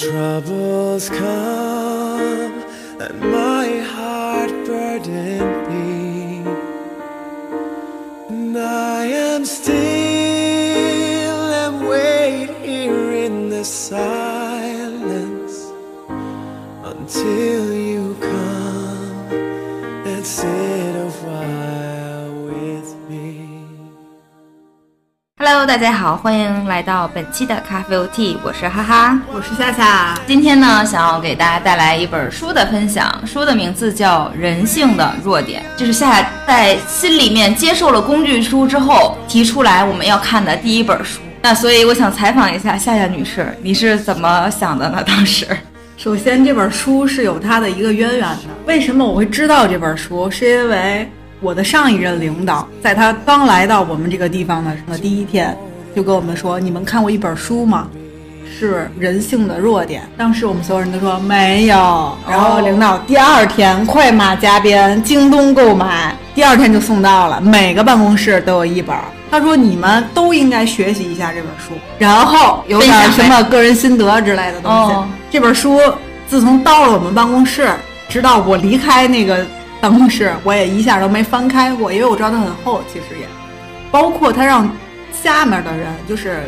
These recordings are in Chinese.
Troubles come and my heart burden Hello，大家好，欢迎来到本期的咖啡 OT，我是哈哈。我是夏夏，今天呢，想要给大家带来一本书的分享，书的名字叫《人性的弱点》，这是夏夏在心里面接受了工具书之后提出来我们要看的第一本书。那所以我想采访一下夏夏女士，你是怎么想的呢？当时，首先这本书是有它的一个渊源的。为什么我会知道这本书？是因为我的上一任领导在他刚来到我们这个地方的的第一天，就跟我们说：“你们看过一本书吗？是人性的弱点。”当时我们所有人都说没有。然后领导第二天快马加鞭，京东购买，第二天就送到了，每个办公室都有一本。他说：“你们都应该学习一下这本书，然后有点什么个人心得之类的东西。这本书自从到了我们办公室，直到我离开那个办公室，我也一下都没翻开过，因为我知道它很厚，其实也包括他让下面的人，就是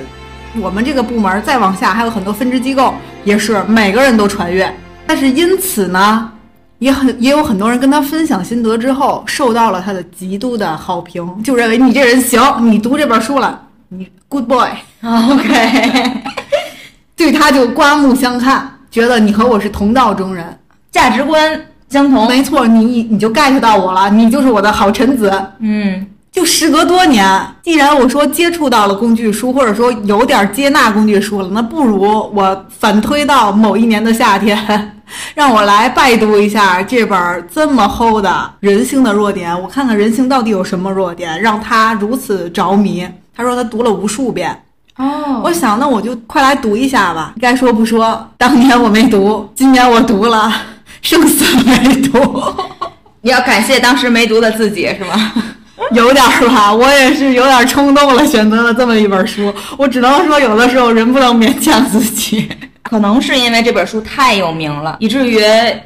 我们这个部门再往下还有很多分支机构，也是每个人都传阅。但是因此呢，也很也有很多人跟他分享心得之后，受到了他的极度的好评，就认为你这人行，你读这本书了，你 good boy。OK，对他就刮目相看，觉得你和我是同道中人。价值观相同，没错，你你就 get 到我了，你就是我的好臣子。嗯，就时隔多年，既然我说接触到了工具书，或者说有点接纳工具书了，那不如我反推到某一年的夏天，让我来拜读一下这本这么厚的《人性的弱点》，我看看人性到底有什么弱点，让他如此着迷。他说他读了无数遍，哦，我想，那我就快来读一下吧。该说不说，当年我没读，今年我读了，生死没毒，你 要感谢当时没读的自己是吗？有点儿吧。我也是有点冲动了，选择了这么一本书。我只能说，有的时候人不能勉强自己。可能是因为这本书太有名了，以至于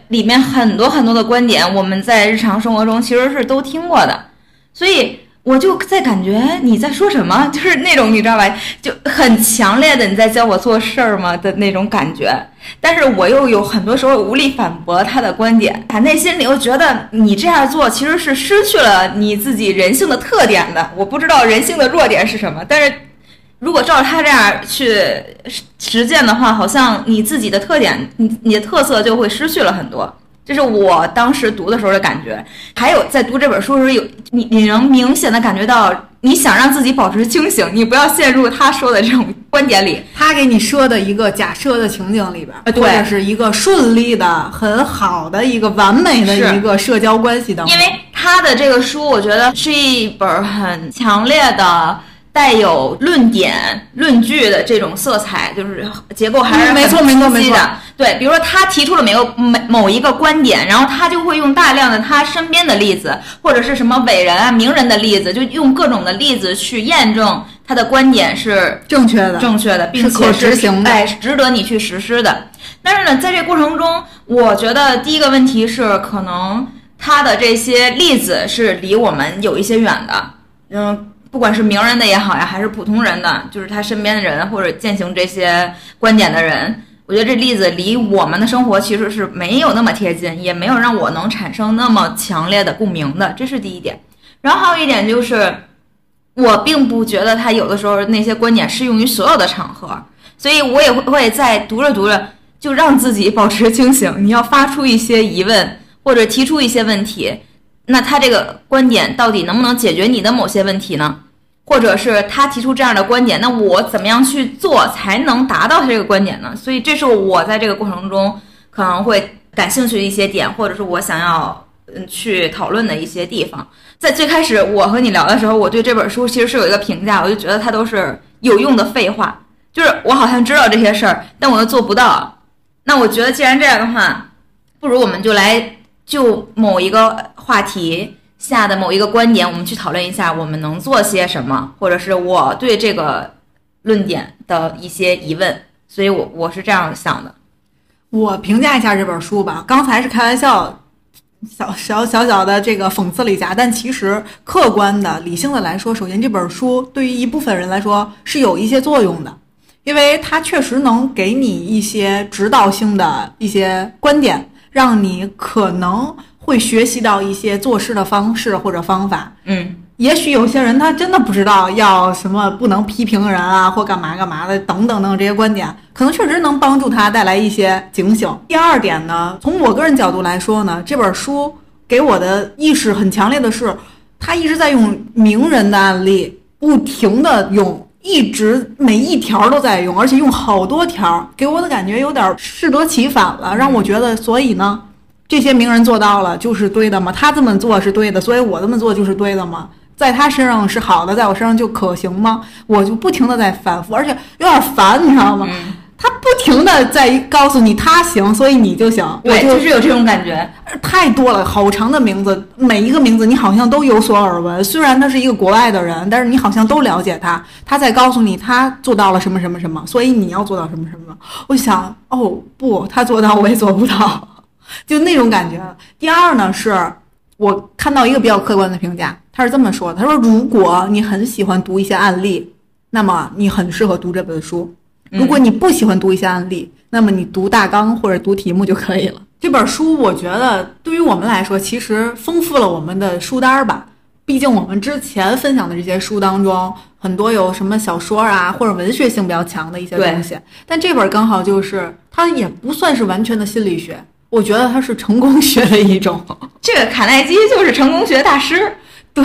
里面很多很多的观点，我们在日常生活中其实是都听过的，所以我就在感觉你在说什么，就是那种你知道吧，就很强烈的你在教我做事儿吗的那种感觉。但是我又有很多时候无力反驳他的观点，他内心里又觉得你这样做其实是失去了你自己人性的特点的。我不知道人性的弱点是什么，但是如果照他这样去实实践的话，好像你自己的特点，你你的特色就会失去了很多。这是我当时读的时候的感觉。还有在读这本书的时候，有你你能明显的感觉到，你想让自己保持清醒，你不要陷入他说的这种观点里。他给你说的一个假设的情景里边，呃对或者是一个顺利的、很好的一个完美的一个社交关系当中。因为他的这个书，我觉得是一本很强烈的。带有论点、论据的这种色彩，就是结构还是嗯没错很没错没错。对，比如说他提出了某个某某一个观点，然后他就会用大量的他身边的例子，或者是什么伟人啊、名人的例子，就用各种的例子去验证他的观点是正确的，正确的，并且执行的哎，值得你去实施的。但是呢，在这过程中，我觉得第一个问题是，可能他的这些例子是离我们有一些远的。嗯，不管是名人的也好呀，还是普通人的，就是他身边的人或者践行这些观点的人，我觉得这例子离我们的生活其实是没有那么贴近，也没有让我能产生那么强烈的共鸣的，这是第一点。然后还有一点就是，我并不觉得他有的时候那些观点适用于所有的场合，所以我也会会在读着读着就让自己保持清醒。你要发出一些疑问或者提出一些问题，那他这个观点到底能不能解决你的某些问题呢？或者是他提出这样的观点，那我怎么样去做才能达到他这个观点呢？所以这是我在这个过程中可能会感兴趣的一些点，或者是我想要嗯去讨论的一些地方。在最开始我和你聊的时候，我对这本书其实是有一个评价，我就觉得它都是有用的废话，就是我好像知道这些事儿，但我又做不到。那我觉得既然这样的话，不如我们就来就某一个话题下的某一个观点，我们去讨论一下我们能做些什么，或者是我对这个论点的一些疑问。所以我我是这样想的。我评价一下这本书吧，刚才是开玩笑，小小小小的这个讽刺了一下，但其实客观的、理性的来说，首先这本书对于一部分人来说是有一些作用的，因为它确实能给你一些指导性的一些观点，让你可能会学习到一些做事的方式或者方法。嗯，也许有些人他真的不知道要什么不能批评人啊，或干嘛干嘛的等等等这些观点，可能确实能帮助他带来一些警醒。第二点呢，从我个人角度来说呢，这本书给我的意识很强烈的是，他一直在用名人的案例，不停的用，一直每一条都在用，而且用好多条，给我的感觉有点适得其反了，让我觉得，所以呢。这些名人做到了就是对的吗？他这么做是对的，所以我这么做就是对的吗？在他身上是好的，在我身上就可行吗？我就不停的在反复，而且有点烦，你知道吗？他不停的在告诉你他行，所以你就行。我对，就就是有这种感觉。太多了，好长的名字，每一个名字你好像都有所耳闻。虽然他是一个国外的人，但是你好像都了解他。他在告诉你他做到了什么什么什么，所以你要做到什么什么。我想，哦不，他做到我也做不到，就那种感觉。第二呢，是我看到一个比较客观的评价，他是这么说的：他说，如果你很喜欢读一些案例，那么你很适合读这本书。如果你不喜欢读一些案例，那么你读大纲或者读题目就可以了。这本书我觉得对于我们来说，其实丰富了我们的书单儿吧。毕竟我们之前分享的这些书当中，很多有什么小说啊，或者文学性比较强的一些东西。但这本刚好就是它也不算是完全的心理学，我觉得他是成功学的一种。这个卡耐基就是成功学大师。对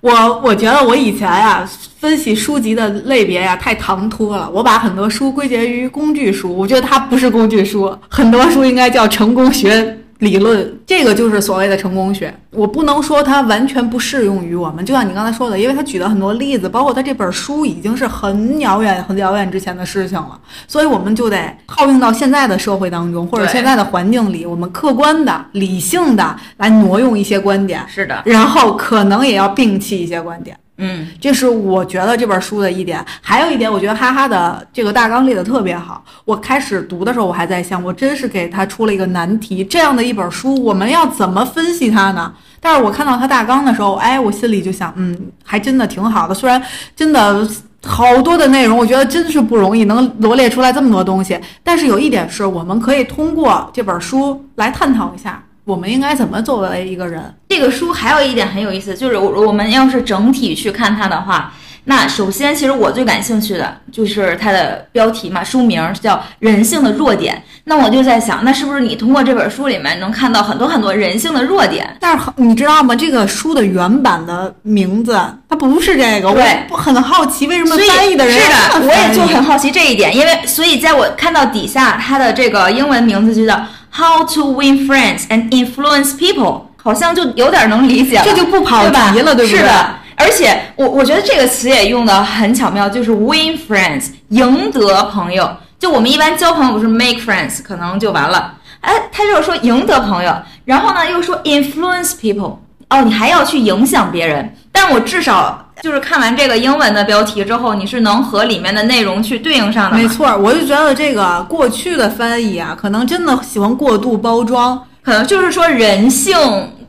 我，我觉得我以前呀、分析书籍的类别呀太唐突了，我把很多书归结于工具书，我觉得它不是工具书，很多书应该叫成功学理论，这个就是所谓的成功学。我不能说它完全不适用于我们，就像你刚才说的，因为他举了很多例子，包括他这本书已经是很遥远、很遥远之前的事情了，所以我们就得套用到现在的社会当中，或者现在的环境里，我们客观的、理性的来挪用一些观点，是的，然后可能也要摒弃一些观点。嗯，这是我觉得这本书的一点。还有一点，我觉得哈哈的这个大纲列的特别好。我开始读的时候，我还在想，我真是给他出了一个难题。这样的一本书，我们要怎么分析它呢？但是我看到他大纲的时候，哎，我心里就想，嗯，还真的挺好的。虽然真的好多的内容，我觉得真是不容易能罗列出来这么多东西。但是有一点是，我们可以通过这本书来探讨一下，我们应该怎么作为一个人。这个书还有一点很有意思，就是我我们要是整体去看它的话，那首先其实我最感兴趣的就是它的标题嘛，书名叫《人性的弱点》。那我就在想，那是不是你通过这本书里面能看到很多很多人性的弱点？但是很你知道吗？这个书的原版的名字它不是这个，对我很好奇为什么翻译的人是的，我也就很好奇这一点，因为所以在我看到底下它的这个英文名字就叫 How to Win Friends and Influence People，好像就有点能理解了，这就不跑题了对不对是的。而且我我觉得这个词也用的很巧妙，就是 win friends，赢得朋友。就我们一般交朋友不是 make friends，可能就完了。哎，他就是说赢得朋友，然后呢又说 influence people，哦，你还要去影响别人。但我至少就是看完这个英文的标题之后，你是能和里面的内容去对应上的。没错，我就觉得这个过去的翻译啊，可能真的喜欢过度包装。可能就是说人性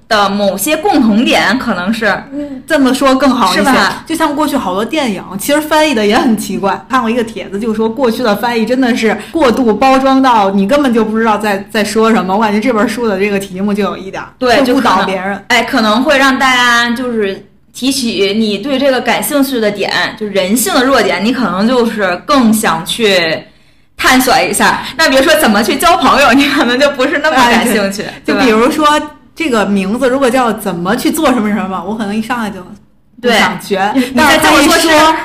的某些共同点，可能是这么说更好一些是吧，就像过去好多电影，其实翻译的也很奇怪。看过一个帖子，就说过去的翻译真的是过度包装到你根本就不知道在在说什么。我感觉这本书的这个题目就有一点儿对，会误导别人。哎，可能会让大家就是提取你对这个感兴趣的点，就人性的弱点，你可能就是更想去探索一下。那比如说怎么去交朋友，你可能就不是那么感兴趣，就比如说这个名字，如果叫怎么去做什么什么，我可能一上来就不对想学。你但是他一在这么说说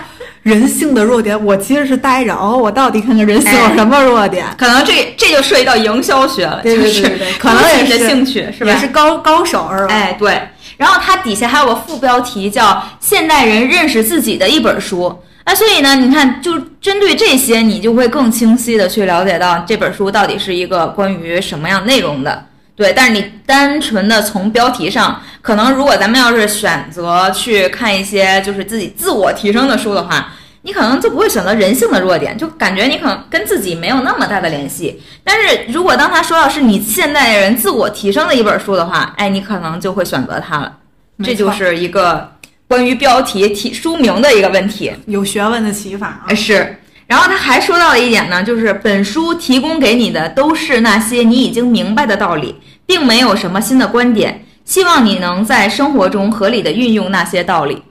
人性的弱点，我其实是呆着哦，我到底看看人性有什么弱点？可能这这就涉及到营销学了，对对就是可能也是兴趣是吧？也是高高手是吧？哎，对。然后它底下还有个副标题叫《现代人认识自己的一本书》。那所以呢，你看，就针对这些，你就会更清晰的去了解到这本书到底是一个关于什么样内容的。对，但是你单纯的从标题上，可能如果咱们要是选择去看一些就是自己自我提升的书的话，你可能就不会选择人性的弱点，就感觉你可能跟自己没有那么大的联系。但是如果当他说到是你现代人自我提升的一本书的话，哎，你可能就会选择它了。这就是一个关于标题题书名的一个问题。有学问的启发啊哎，！是。然后他还说到了一点呢，就是本书提供给你的都是那些你已经明白的道理，并没有什么新的观点。希望你能在生活中合理的运用那些道理。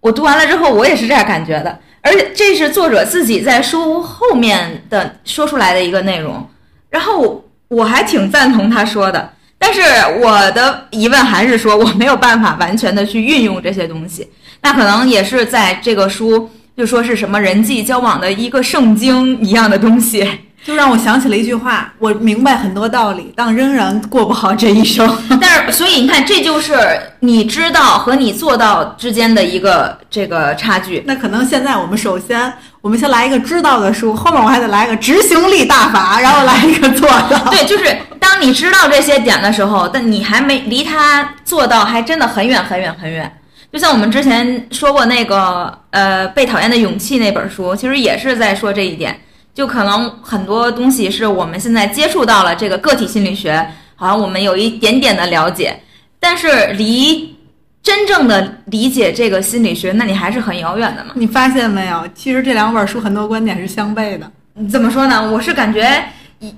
我读完了之后，我也是这样感觉的，而且这是作者自己在书后面的说出来的一个内容，然后我还挺赞同他说的。但是我的疑问还是说，我没有办法完全的去运用这些东西。那可能也是在这个书就说是什么人际交往的一个圣经一样的东西。就让我想起了一句话：我明白很多道理，但仍然过不好这一生。但是，所以你看，这就是你知道和你做到之间的一个这个差距。那可能现在我们首先，我们先来一个知道的书，后面我还得来个执行力大法，然后来一个做到。对，就是当你知道这些点的时候，但你还没离他做到，还真的很远很远很远。就像我们之前说过那个呃《被讨厌的勇气》那本书，其实也是在说这一点。就可能很多东西是我们现在接触到了这个个体心理学，好像我们有一点点的了解，但是离真正的理解这个心理学，那你还是很遥远的嘛。你发现没有？其实这两本书很多观点是相悖的。怎么说呢？我是感觉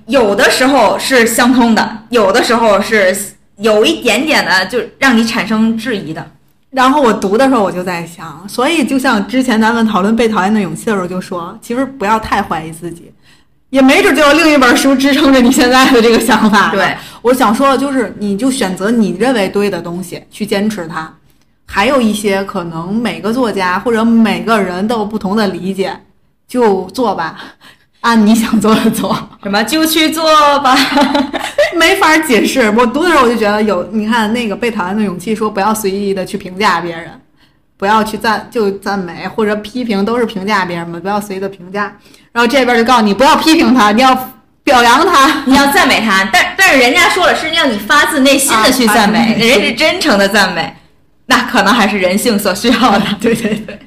有的时候是相通的，有的时候是有一点点的，就让你产生质疑的。然后我读的时候，我就在想，所以就像之前咱们讨论《被讨厌的勇气》的时候就说，其实不要太怀疑自己，也没准就有另一本书支撑着你现在的这个想法。对，我想说的就是，你就选择你认为对的东西去坚持它，还有一些可能每个作家或者每个人都有不同的理解，就做吧，按你想做的做。什么就去做吧。没法解释。我读的时候我就觉得有，你看那个被讨厌的勇气说不要随意的去评价别人，不要去赞就赞美或者批评都是评价别人嘛，不要随意的评价。然后这边就告诉你不要批评他，你要表扬他。你要赞美他，但但是人家说了是让你发自内心的去赞美，人是真诚的赞美，那可能还是人性所需要的。对对对，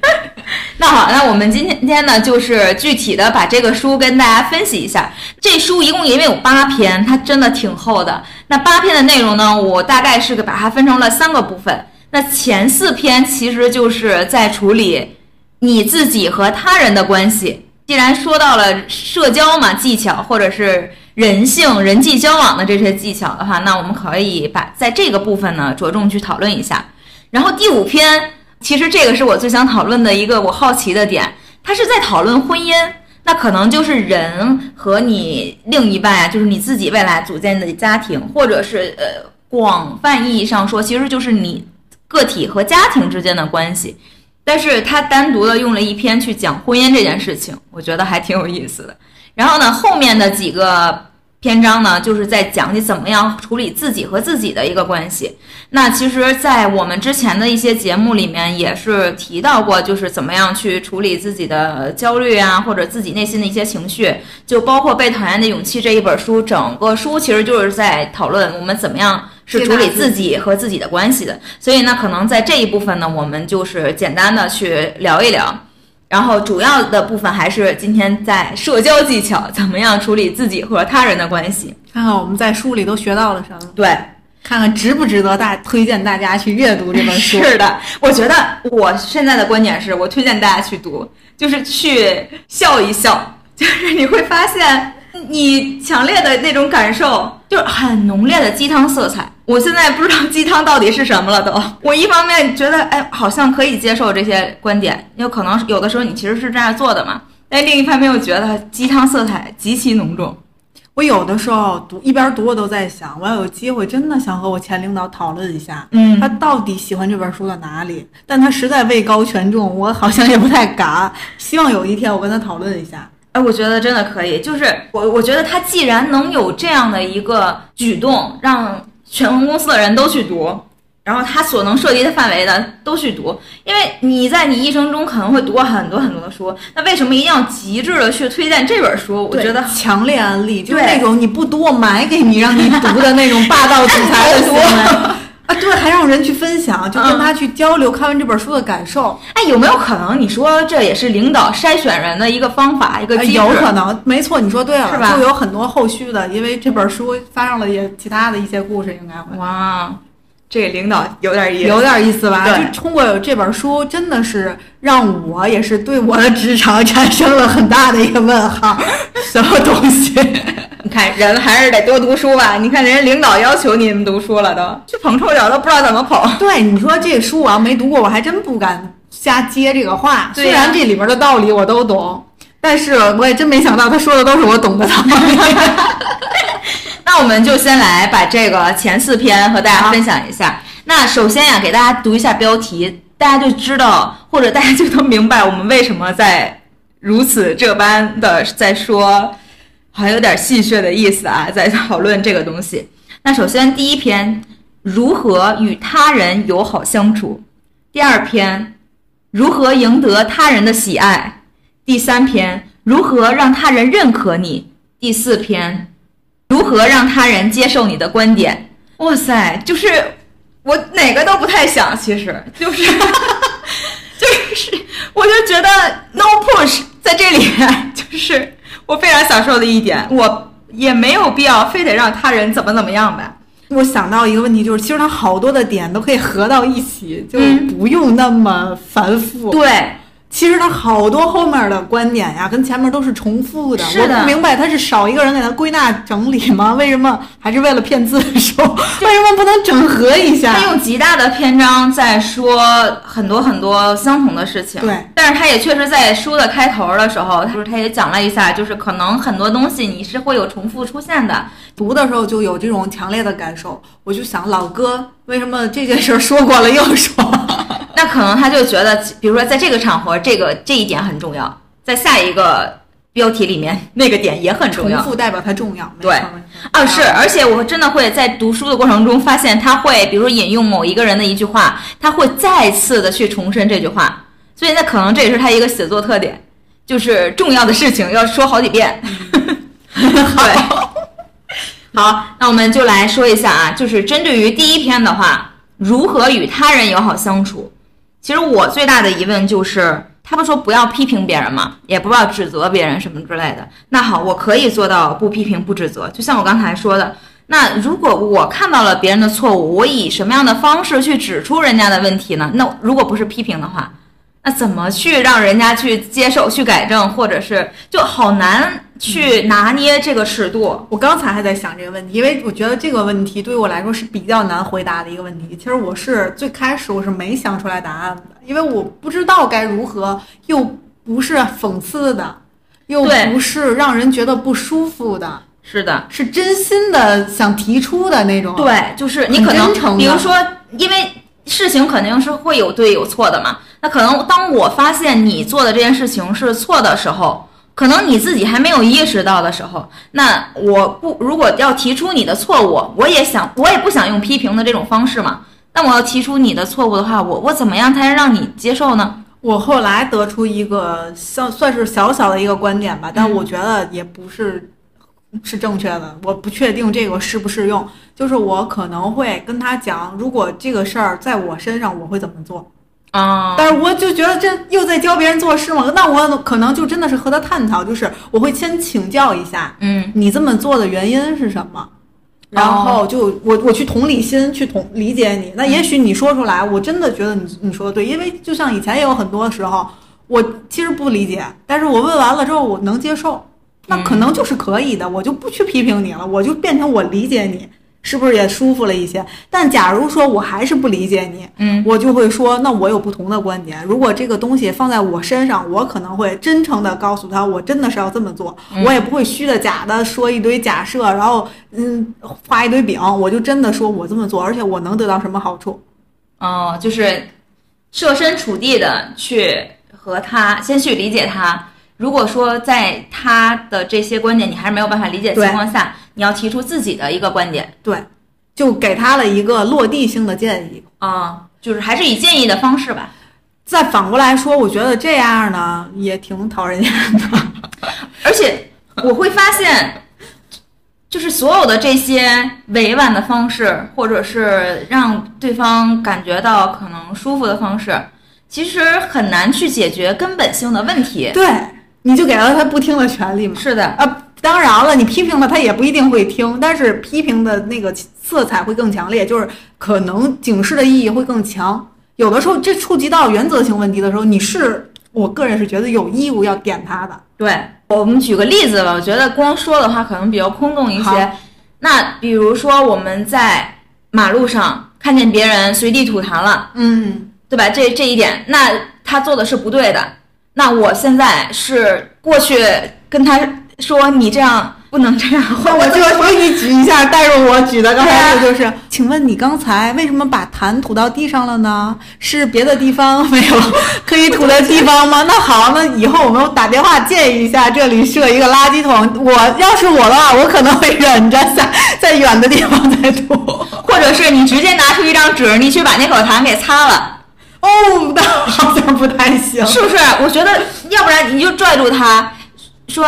那好，那我们今天呢，就是具体的把这个书跟大家分析一下。这书一共因为有八篇，它真的挺厚的。那八篇的内容呢，我大概是把它分成了三个部分。那前四篇其实就是在处理你自己和他人的关系。既然说到了社交嘛技巧，或者是人性、人际交往的这些技巧的话，那我们可以把在这个部分呢着重去讨论一下。然后第五篇，其实这个是我最想讨论的一个我好奇的点，它是在讨论婚姻，那可能就是人和你另一半呀、就是你自己未来组建的家庭，或者是呃广泛意义上说，其实就是你个体和家庭之间的关系。但是他单独的用了一篇去讲婚姻这件事情，我觉得还挺有意思的。然后呢，后面的几个篇章呢，就是在讲你怎么样处理自己和自己的一个关系。那其实，在我们之前的一些节目里面也是提到过，就是怎么样去处理自己的焦虑啊，或者自己内心的一些情绪，就包括《被讨厌的勇气》这一本书，整个书其实就是在讨论我们怎么样是处理自己和自己的关系的。所以呢，可能在这一部分呢，我们就是简单的去聊一聊。然后主要的部分还是今天在社交技巧，怎么样处理自己和他人的关系。看看我们在书里都学到了什么，对，看看值不值得大推荐大家去阅读这本书。是的，我觉得我现在的观点是我推荐大家去读，就是去笑一笑，就是你会发现你强烈的那种感受，就是很浓烈的鸡汤色彩。我现在不知道鸡汤到底是什么了都。我一方面觉得，哎，好像可以接受这些观点，有可能有的时候你其实是这样做的嘛。但另一方面又觉得鸡汤色彩极其浓重。我有的时候读一边读，我都在想，我要有机会真的想和我前领导讨论一下，嗯他到底喜欢这本书的哪里？但他实在位高权重，我好像也不太敢。希望有一天我跟他讨论一下。哎，我觉得真的可以。就是我，我觉得他既然能有这样的一个举动，让全公司的人都去读，然后他所能涉及的范围的都去读，因为你在你一生中可能会读过很多很多的书，那为什么一定要极致的去推荐这本书？我觉得强烈安利，就是那种你不读我买给你，让你读的那种霸道总裁的行为。啊，对，还让人去分享，就跟嗯他去交流看完这本书的感受，哎，有没有可能你说这也是领导筛选人的一个方法，一个呃机制？有可能，没错，你说对了，是吧就有很多后续的，因为这本书发生了也其他的一些故事，应该会。哇，这领导有点意思。有点意思吧？对就通过这本书，真的是让我也是对我的职场产生了很大的一个问号，什么东西？你看人还是得多读书吧。你看人家领导要求你们读书了都，去捧臭脚都不知道怎么捧。对，你说这书我要没读过，我还真不敢瞎接这个话。虽然这里边的道理我都懂，但是我也真没想到他说的都是我懂的道理。那我们就先来把这个前四篇和大家分享一下。那首先呀，给大家读一下标题，大家就知道，或者大家就能明白我们为什么在如此这般的在说，好像有点戏谑的意思啊，在讨论这个东西。那首先第一篇，如何与他人友好相处；第二篇，如何赢得他人的喜爱；第三篇，如何让他人认可你；第四篇，如何让他人接受你的观点？哇塞，就是我哪个都不太想，其实就是 就是，我就觉得 no push 在这里面，就是我非常享受的一点，我也没有必要非得让他人怎么怎么样吧。我想到一个问题，就是其实它好多的点都可以合到一起，就嗯不用那么繁复。对，其实他好多后面的观点呀，跟前面都是重复的。是的我不明白，他是少一个人给他归纳整理吗？为什么还是为了骗字数？为什么不能整合一下？他用极大的篇章在说很多很多相同的事情，对，但是他也确实在书的开头的时候，他说他也讲了一下，就是可能很多东西你是会有重复出现的，读的时候就有这种强烈的感受，我就想老哥为什么这件事儿说过了又说？那可能他就觉得，比如说在这个场合，这个这一点很重要，在下一个标题里面那个点也很重要。重复代表它重要，对。啊，是，而且我真的会在读书的过程中发现，他会比如说引用某一个人的一句话，他会再次的去重申这句话，所以那可能这也是他一个写作特点，就是重要的事情要说好几遍。对，好，那我们就来说一下啊，就是针对于第一篇的话，如何与他人友好相处。其实我最大的疑问就是，他们说不要批评别人嘛，也不要指责别人什么之类的。那好，我可以做到不批评、不指责。就像我刚才说的，那如果我看到了别人的错误，我以什么样的方式去指出人家的问题呢？那如果不是批评的话，那怎么去让人家去接受、去改正，或者是就好难去拿捏这个尺度？我刚才还在想这个问题，因为我觉得这个问题对于我来说是比较难回答的一个问题。其实我是最开始我是没想出来答案的，因为我不知道该如何，又不是讽刺的，又不是让人觉得不舒服的，是的，是真心的想提出的那种。对，就是你可能比如说，因为事情肯定是会有对有错的嘛。那可能当我发现你做的这件事情是错的时候，可能你自己还没有意识到的时候，那我不如果要提出你的错误，我也想，我也不想用批评的这种方式嘛。那我要提出你的错误的话，我我怎么样才能让你接受呢？我后来得出一个算算是小小的一个观点吧，但我觉得也不是是正确的，我不确定这个适不适用。就是我可能会跟他讲，如果这个事儿在我身上，我会怎么做。啊、但是我就觉得这又在教别人做事嘛，那我可能就真的是和他探讨，就是我会先请教一下，嗯，你这么做的原因是什么？然后就我我去同理心去同理解你，那也许你说出来，我真的觉得你你说的对，因为就像以前也有很多时候，我其实不理解，但是我问完了之后我能接受，那可能就是可以的，我就不去批评你了，我就变成我理解你，是不是也舒服了一些？但假如说我还是不理解你，嗯，我就会说，那我有不同的观点。如果这个东西放在我身上，我可能会真诚的告诉他，我真的是要这么做，我也不会虚的假的说一堆假设，然后嗯画一堆饼，我就真的说我这么做，而且我能得到什么好处。哦，就是设身处地的去和他先去理解他。如果说在他的这些观点你还是没有办法理解的情况下，你要提出自己的一个观点对，就给他了一个落地性的建议。啊、就是还是以建议的方式吧。再反过来说，我觉得这样呢也挺讨人厌的。而且我会发现，就是所有的这些委婉的方式，或者是让对方感觉到可能舒服的方式，其实很难去解决根本性的问题。对，你就给了他不听的权利嘛。是的，啊，当然了，你批评了他也不一定会听，但是批评的那个色彩会更强烈，就是可能警示的意义会更强。有的时候这触及到原则性问题的时候，你是我个人是觉得有义务要点他的。对，我们举个例子吧，我觉得光说的话可能比较空洞一些。那比如说我们在马路上看见别人随地吐痰了，嗯，对吧？这这一点，那他做的是不对的。那我现在是过去跟他说，你这样不能这样，那我就我给你举一下，带入我举的刚才那个对就是，请问你刚才为什么把痰吐到地上了呢？是别的地方没有 可以吐的地方吗？那好，那以后我们打电话建议一下，这里设一个垃圾桶。我要是我的话，我可能会忍着在在远的地方再吐。或者是你直接拿出一张纸，你去把那口痰给擦了。哦，那好像不太行。是不是？我觉得，要不然你就拽住他，说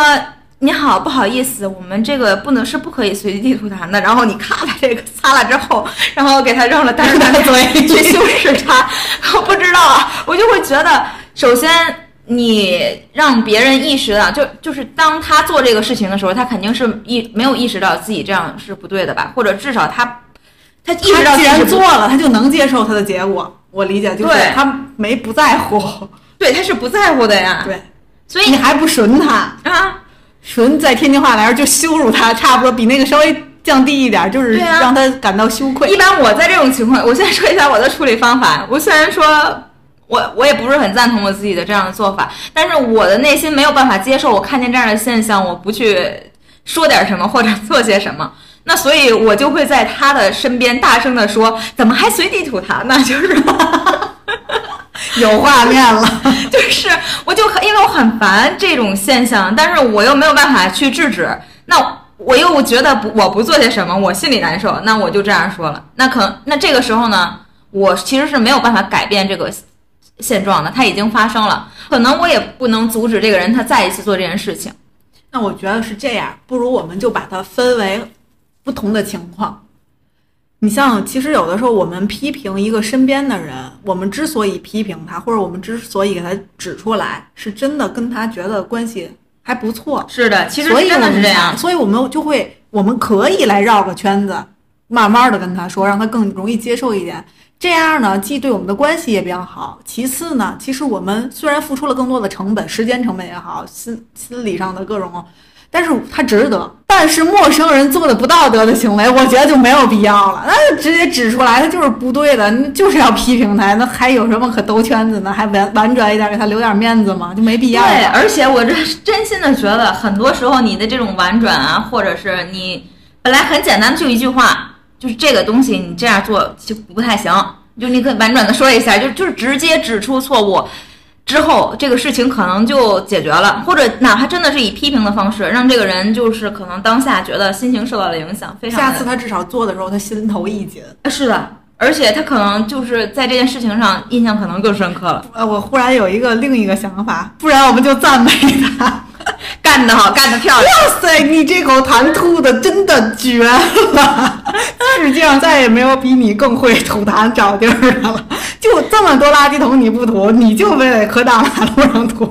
你好，不好意思，我们这个不能是不可以随地吐痰的。然后你咔把这个擦了之后，然后给他扔了，但是他的嘴里去修饰它。我不知道啊，我就会觉得，首先你让别人意识到，就就是当他做这个事情的时候，他肯定是意没有意识到自己这样是不对的吧，或者至少他他意识到既然做了，他就能接受他的结果。我理解就是他没不在乎，对他是不在乎的呀。对，所以你还不损他。啊。纯在天津话来说就羞辱他，差不多比那个稍微降低一点，就是让他感到羞愧。一般我在这种情况，我先说一下我的处理方法。我虽然说我我也不是很赞同我自己的这样的做法，但是我的内心没有办法接受我看见这样的现象，我不去说点什么或者做些什么。那所以，我就会在他的身边大声的说：“怎么还随地吐痰呢？” 就是，有画面了，就是，我就很因为我很烦这种现象，但是我又没有办法去制止。那我又觉得不，我不做些什么，我心里难受，那我就这样说了。那可，那这个时候呢，我其实是没有办法改变这个现状的，它已经发生了，可能我也不能阻止这个人他再一次做这件事情。那我觉得是这样，不如我们就把它分为不同的情况。你像，其实有的时候我们批评一个身边的人，我们之所以批评他，或者我们之所以给他指出来，是真的跟他觉得关系还不错，是的，其实真的是这样。所以我们就会，我们可以来绕个圈子，慢慢的跟他说，让他更容易接受一点。这样呢，既对我们的关系也比较好。其次呢，其实我们虽然付出了更多的成本，时间成本也好，心心理上的各种，但是他值得。但是陌生人做的不道德的行为，我觉得就没有必要了，那就直接指出来，他就是不对的，就是要批评他，那还有什么可兜圈子呢？还婉婉转一点，给他留点面子吗？就没必要了。对，而且我这真心的觉得，很多时候你的这种婉转啊，或者是你本来很简单的，就一句话，就是这个东西你这样做就不太行，就你可以婉转的说一下，就就是直接指出错误。之后这个事情可能就解决了，或者哪怕真的是以批评的方式，让这个人就是可能当下觉得心情受到了影响，非常下次他至少做的时候，他心头一紧。是的，而且他可能就是在这件事情上印象可能更深刻了。呃，我忽然有一个另一个想法，不然我们就赞美他。干得好，干得漂亮。哇塞，你这口痰吐的真的绝了！世界上再也没有比你更会吐痰找地儿的了。就这么多垃圾桶你不吐，你就非得磕大马路上吐。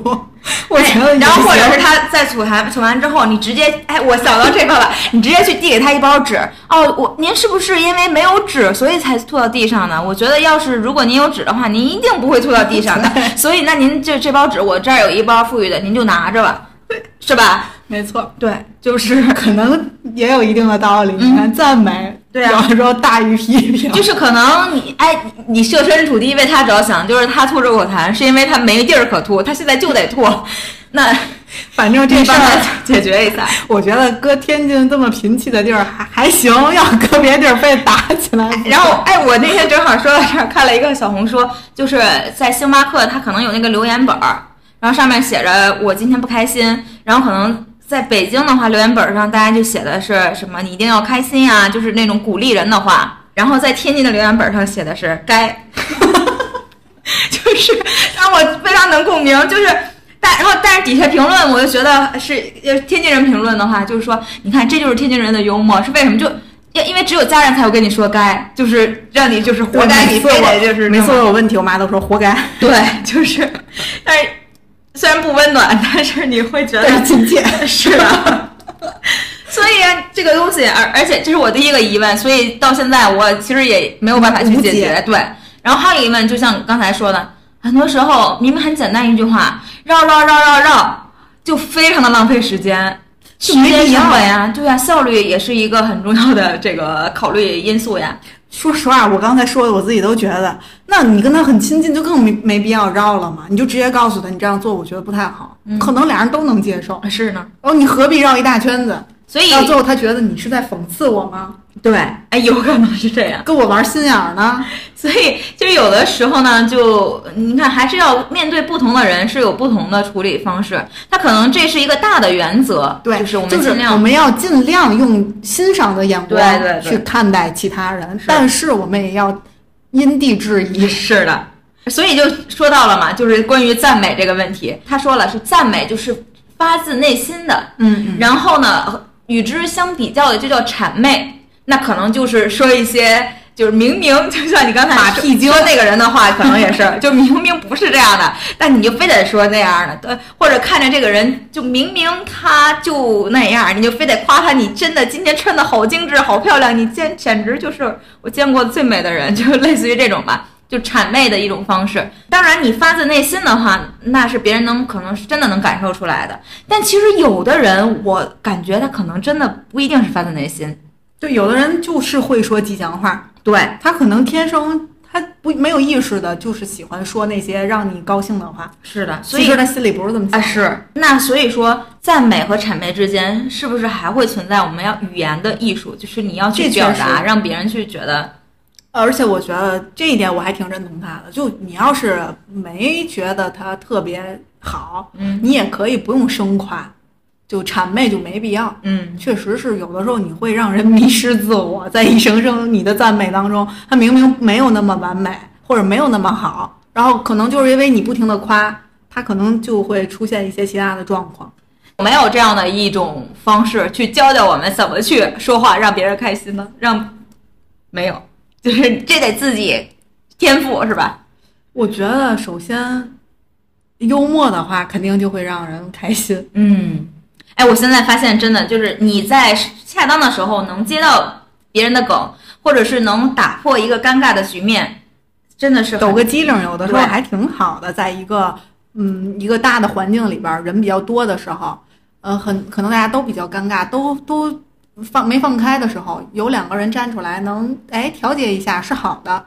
我觉得也行，然后或者是他在吐痰吐完之后，你直接哎，我想到这个了，你直接去递给他一包纸。哦，我您是不是因为没有纸，所以才吐到地上呢？我觉得要是如果您有纸的话，您一定不会吐到地上的。所以那您这这包纸，我这儿有一包富裕的，您就拿着吧，是吧？没错，对，就是可能也有一定的道理。你看，赞美嗯对啊有时候大于批评。就是可能你哎，你设身处地为他着想，就是他吐这口痰是因为他没地儿可吐，他现在就得吐，那反正这事儿，解决一下。我觉得搁天津这么贫气的地儿还还行，要搁别地儿被打起来。然后，哎，我那天正好说到这儿，看了一个小红书，就是在星巴克，他可能有那个留言本儿，然后上面写着“我今天不开心”，然后可能在北京的话，留言本儿上大家就写的是什么“你一定要开心啊”，就是那种鼓励人的话。然后在天津的留言本儿上写的是“该 ”，就是让我非常能共鸣，就是但然后但是底下评论，我就觉得是呃天津人评论的话，就是说，你看这就是天津人的幽默，是为什么？就因因为只有家人才会跟你说该，就是让你就是活该，你非得就是每次那种我有问题，我妈都说活该，对，就是，但是虽然不温暖，但是你会觉得亲切。是的。所以啊，这个东西，而而且这是我第一个疑问，所以到现在我其实也没有办法去解决。解对，然后还有一个疑问，就像刚才说的，很多时候明明很简单一句话，绕绕绕绕绕，就非常的浪费时间。时间成本呀，对呀，效率也是一个很重要的这个考虑因素呀。说实话，我刚才说的，我自己都觉得，那你跟他很亲近，就更没没必要绕了嘛。你就直接告诉他，你这样做，我觉得不太好，可能俩人都能接受。是呢，然后你何必绕一大圈子？所以到最后他觉得你是在讽刺我吗？对，哎，有可能是这样。跟我玩心眼儿呢？所以，其实有的时候呢，就你看，还是要面对不同的人，是有不同的处理方式。他可能这是一个大的原则，对，就是我们尽量我们要尽量用欣赏的眼光去看待其他人，是但是我们也要因地制宜。是的。所以就说到了嘛，就是关于赞美这个问题，他说了是赞美就是发自内心的，嗯然后呢，与之相比较的就叫谄媚，那可能就是说一些。就是明明就像你刚才马屁精说那个人的话，可能也是，就明明不是这样的，但你就非得说那样的，对，或者看着这个人，就明明他就那样，你就非得夸他，你真的今天穿的好精致，好漂亮，你简简直就是我见过最美的人，就类似于这种吧。就谄媚的一种方式，当然你发自内心的话，那是别人能可能是真的能感受出来的。但其实有的人，我感觉他可能真的不一定是发自内心。对，有的人就是会说吉祥话，对，他可能天生他不没有意识的，就是喜欢说那些让你高兴的话，是的，所以其实他心里不是这么想。是那所以说，赞美和谄媚之间是不是还会存在我们要语言的艺术？就是你要去表达，让别人去觉得而且我觉得这一点我还挺认同他的。就你要是没觉得他特别好，嗯你也可以不用生夸，就谄媚就没必要。嗯，确实是有的时候你会让人迷失自我，在一声声你的赞美当中，他明明没有那么完美，或者没有那么好，然后可能就是因为你不停的夸，他可能就会出现一些其他的状况。没有这样的一种方式去教教我们怎么去说话，让别人开心呢？让没有，就是这得自己天赋是吧？我觉得首先幽默的话，肯定就会让人开心。嗯，哎，我现在发现真的就是你在恰当的时候能接到别人的梗，或者是能打破一个尴尬的局面，真的是抖个机灵，有的时候还挺好的。在一个嗯一个大的环境里边儿，人比较多的时候，呃，很可能大家都比较尴尬，都都放没放开的时候，有两个人站出来能哎调节一下是好的，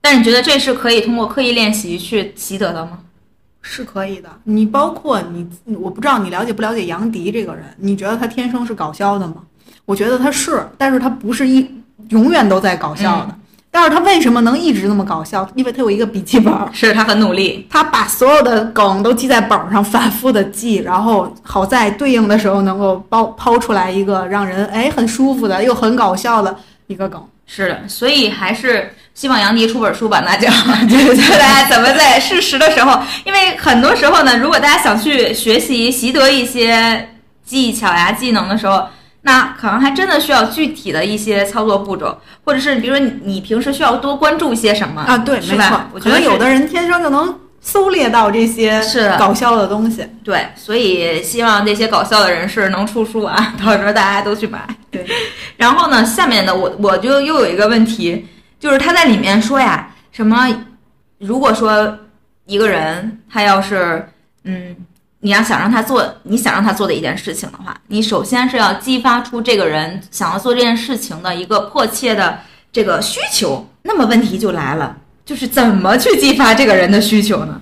但是你觉得这是可以通过刻意练习去习得的吗？是可以的。你包括你，我不知道你了解不了解杨迪这个人，你觉得他天生是搞笑的吗？我觉得他是，但是他不是一永远都在搞笑的。但是他为什么能一直那么搞笑？因为他有一个笔记本儿，是他很努力，他把所有的梗都记在本儿上，反复的记，然后好在对应的时候能够抛抛出来一个让人哎很舒服的又很搞笑的一个梗。是的，所以还是希望杨迪出本书吧，那就就是教大家怎么在适时的时候，因为很多时候呢，如果大家想去学习习得一些技巧呀、技能的时候，那可能还真的需要具体的一些操作步骤，或者是比如说你你平时需要多关注一些什么啊，对，没错。我觉得有的人天生就能搜猎到这些是搞笑的东西。对，所以希望这些搞笑的人士能出书啊，到时候大家都去买。对，然后呢，下面的我我就又有一个问题，就是他在里面说呀，什么，如果说一个人他要是嗯，你要想让他做你想让他做的一件事情的话，你首先是要激发出这个人想要做这件事情的一个迫切的这个需求。那么问题就来了，就是怎么去激发这个人的需求呢？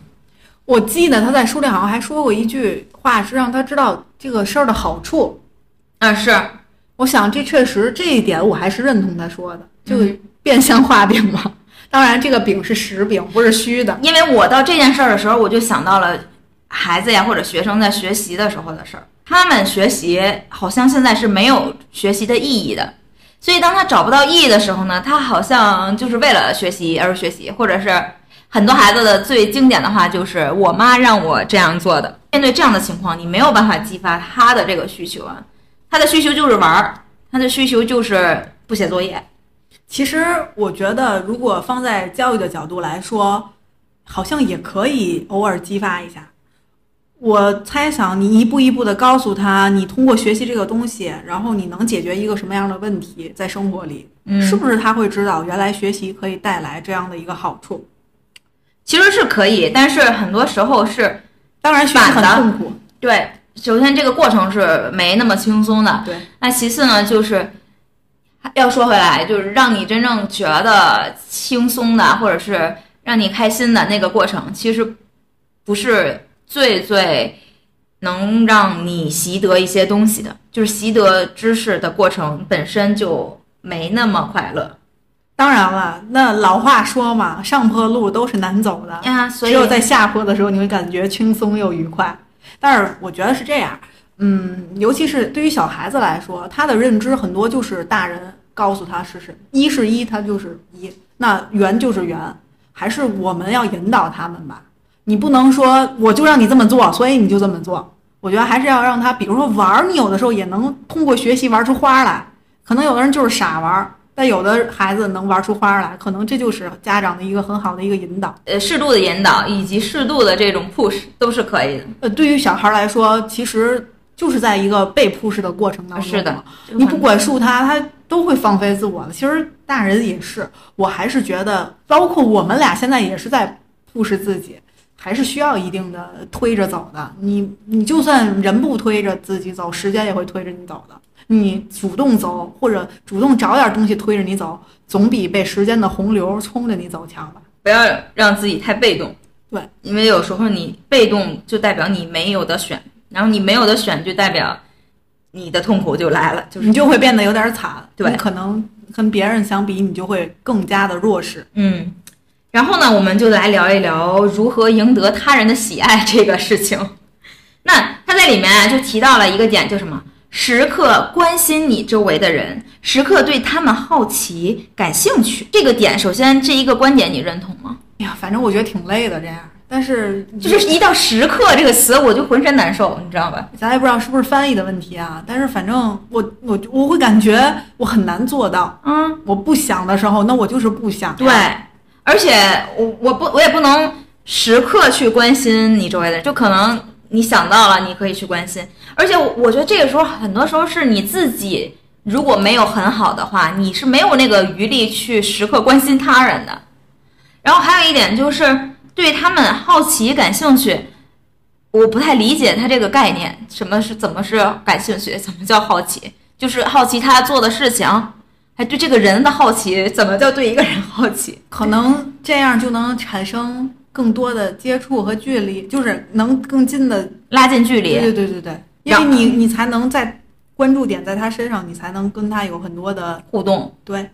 我记得他在书里好像还说过一句话，是让他知道这个事儿的好处。啊，是，我想这确实这一点我还是认同他说的，就嗯变相画饼嘛。当然，这个饼是实饼，不是虚的。因为我到这件事儿的时候，我就想到了孩子呀或者学生在学习的时候的事儿。他们学习好像现在是没有学习的意义的，所以当他找不到意义的时候呢，他好像就是为了学习而学习，或者是很多孩子的最经典的话就是“我妈让我这样做的”。面对这样的情况，你没有办法激发他的这个需求啊，他的需求就是玩儿，他的需求就是不写作业。其实我觉得，如果放在教育的角度来说，好像也可以偶尔激发一下。我猜想，你一步一步的告诉他，你通过学习这个东西，然后你能解决一个什么样的问题，在生活里，嗯是不是他会知道原来学习可以带来这样的一个好处？其实是可以，但是很多时候是当然，学习很痛苦，对。首先，这个过程是没那么轻松的。对。那其次呢，就是要说回来，就是让你真正觉得轻松的，或者是让你开心的那个过程，其实不是最最能让你习得一些东西的。就是习得知识的过程本身就没那么快乐当然了，那老话说嘛，上坡路都是难走的，呀。所以只有在下坡的时候，你会感觉轻松又愉快。但是我觉得是这样，嗯，尤其是对于小孩子来说，他的认知很多就是大人告诉他是是一是一，他就是一，那圆就是圆，还是我们要引导他们吧。你不能说我就让你这么做，所以你就这么做。我觉得还是要让他，比如说玩儿，你有的时候也能通过学习玩出花来。可能有的人就是傻玩儿，但有的孩子能玩出花来，可能这就是家长的一个很好的一个引导。呃，适度的引导以及适度的这种 push 都是可以的。呃，对于小孩来说，其实就是在一个被 push 的过程当中。是的，你不管束他，他都会放飞自我的。其实大人也是，我还是觉得，包括我们俩现在也是在 push 自己，还是需要一定的推着走的。你你就算人不推着自己走，时间也会推着你走的。你主动走，或者主动找点东西推着你走，总比被时间的洪流冲着你走强吧。不要让自己太被动。对，因为有时候你被动就代表你没有的选，然后你没有的选就代表你的痛苦就来了，就是你就会变得有点惨。对可能跟别人相比，你就会更加的弱势。嗯。然后呢，我们就来聊一聊如何赢得他人的喜爱这个事情。那他在里面啊就提到了一个点，就什么？时刻关心你周围的人，时刻对他们好奇、感兴趣。这个点，首先这一个观点你认同吗？哎呀，反正我觉得挺累的这样。但是就是一到“时刻”这个词，我就浑身难受，你知道吧？咱也不知道是不是翻译的问题啊。但是反正我我我会感觉我很难做到。嗯，我不想的时候，那我就是不想。对，而且我我不我也不能时刻去关心你周围的人，就可能你想到了，你可以去关心。而且我我觉得这个时候很多时候是你自己如果没有很好的话，你是没有那个余力去时刻关心他人的。然后还有一点就是对他们好奇、感兴趣，我不太理解他这个概念，什么是怎么是感兴趣，怎么叫好奇？就是好奇他做的事情，还对这个人的好奇，怎么叫对一个人好奇？可能这样就能产生更多的接触和距离，就是能更近的。拉近距离。对对对对，因为你你才能在关注点在他身上，你才能跟他有很多的互动。对，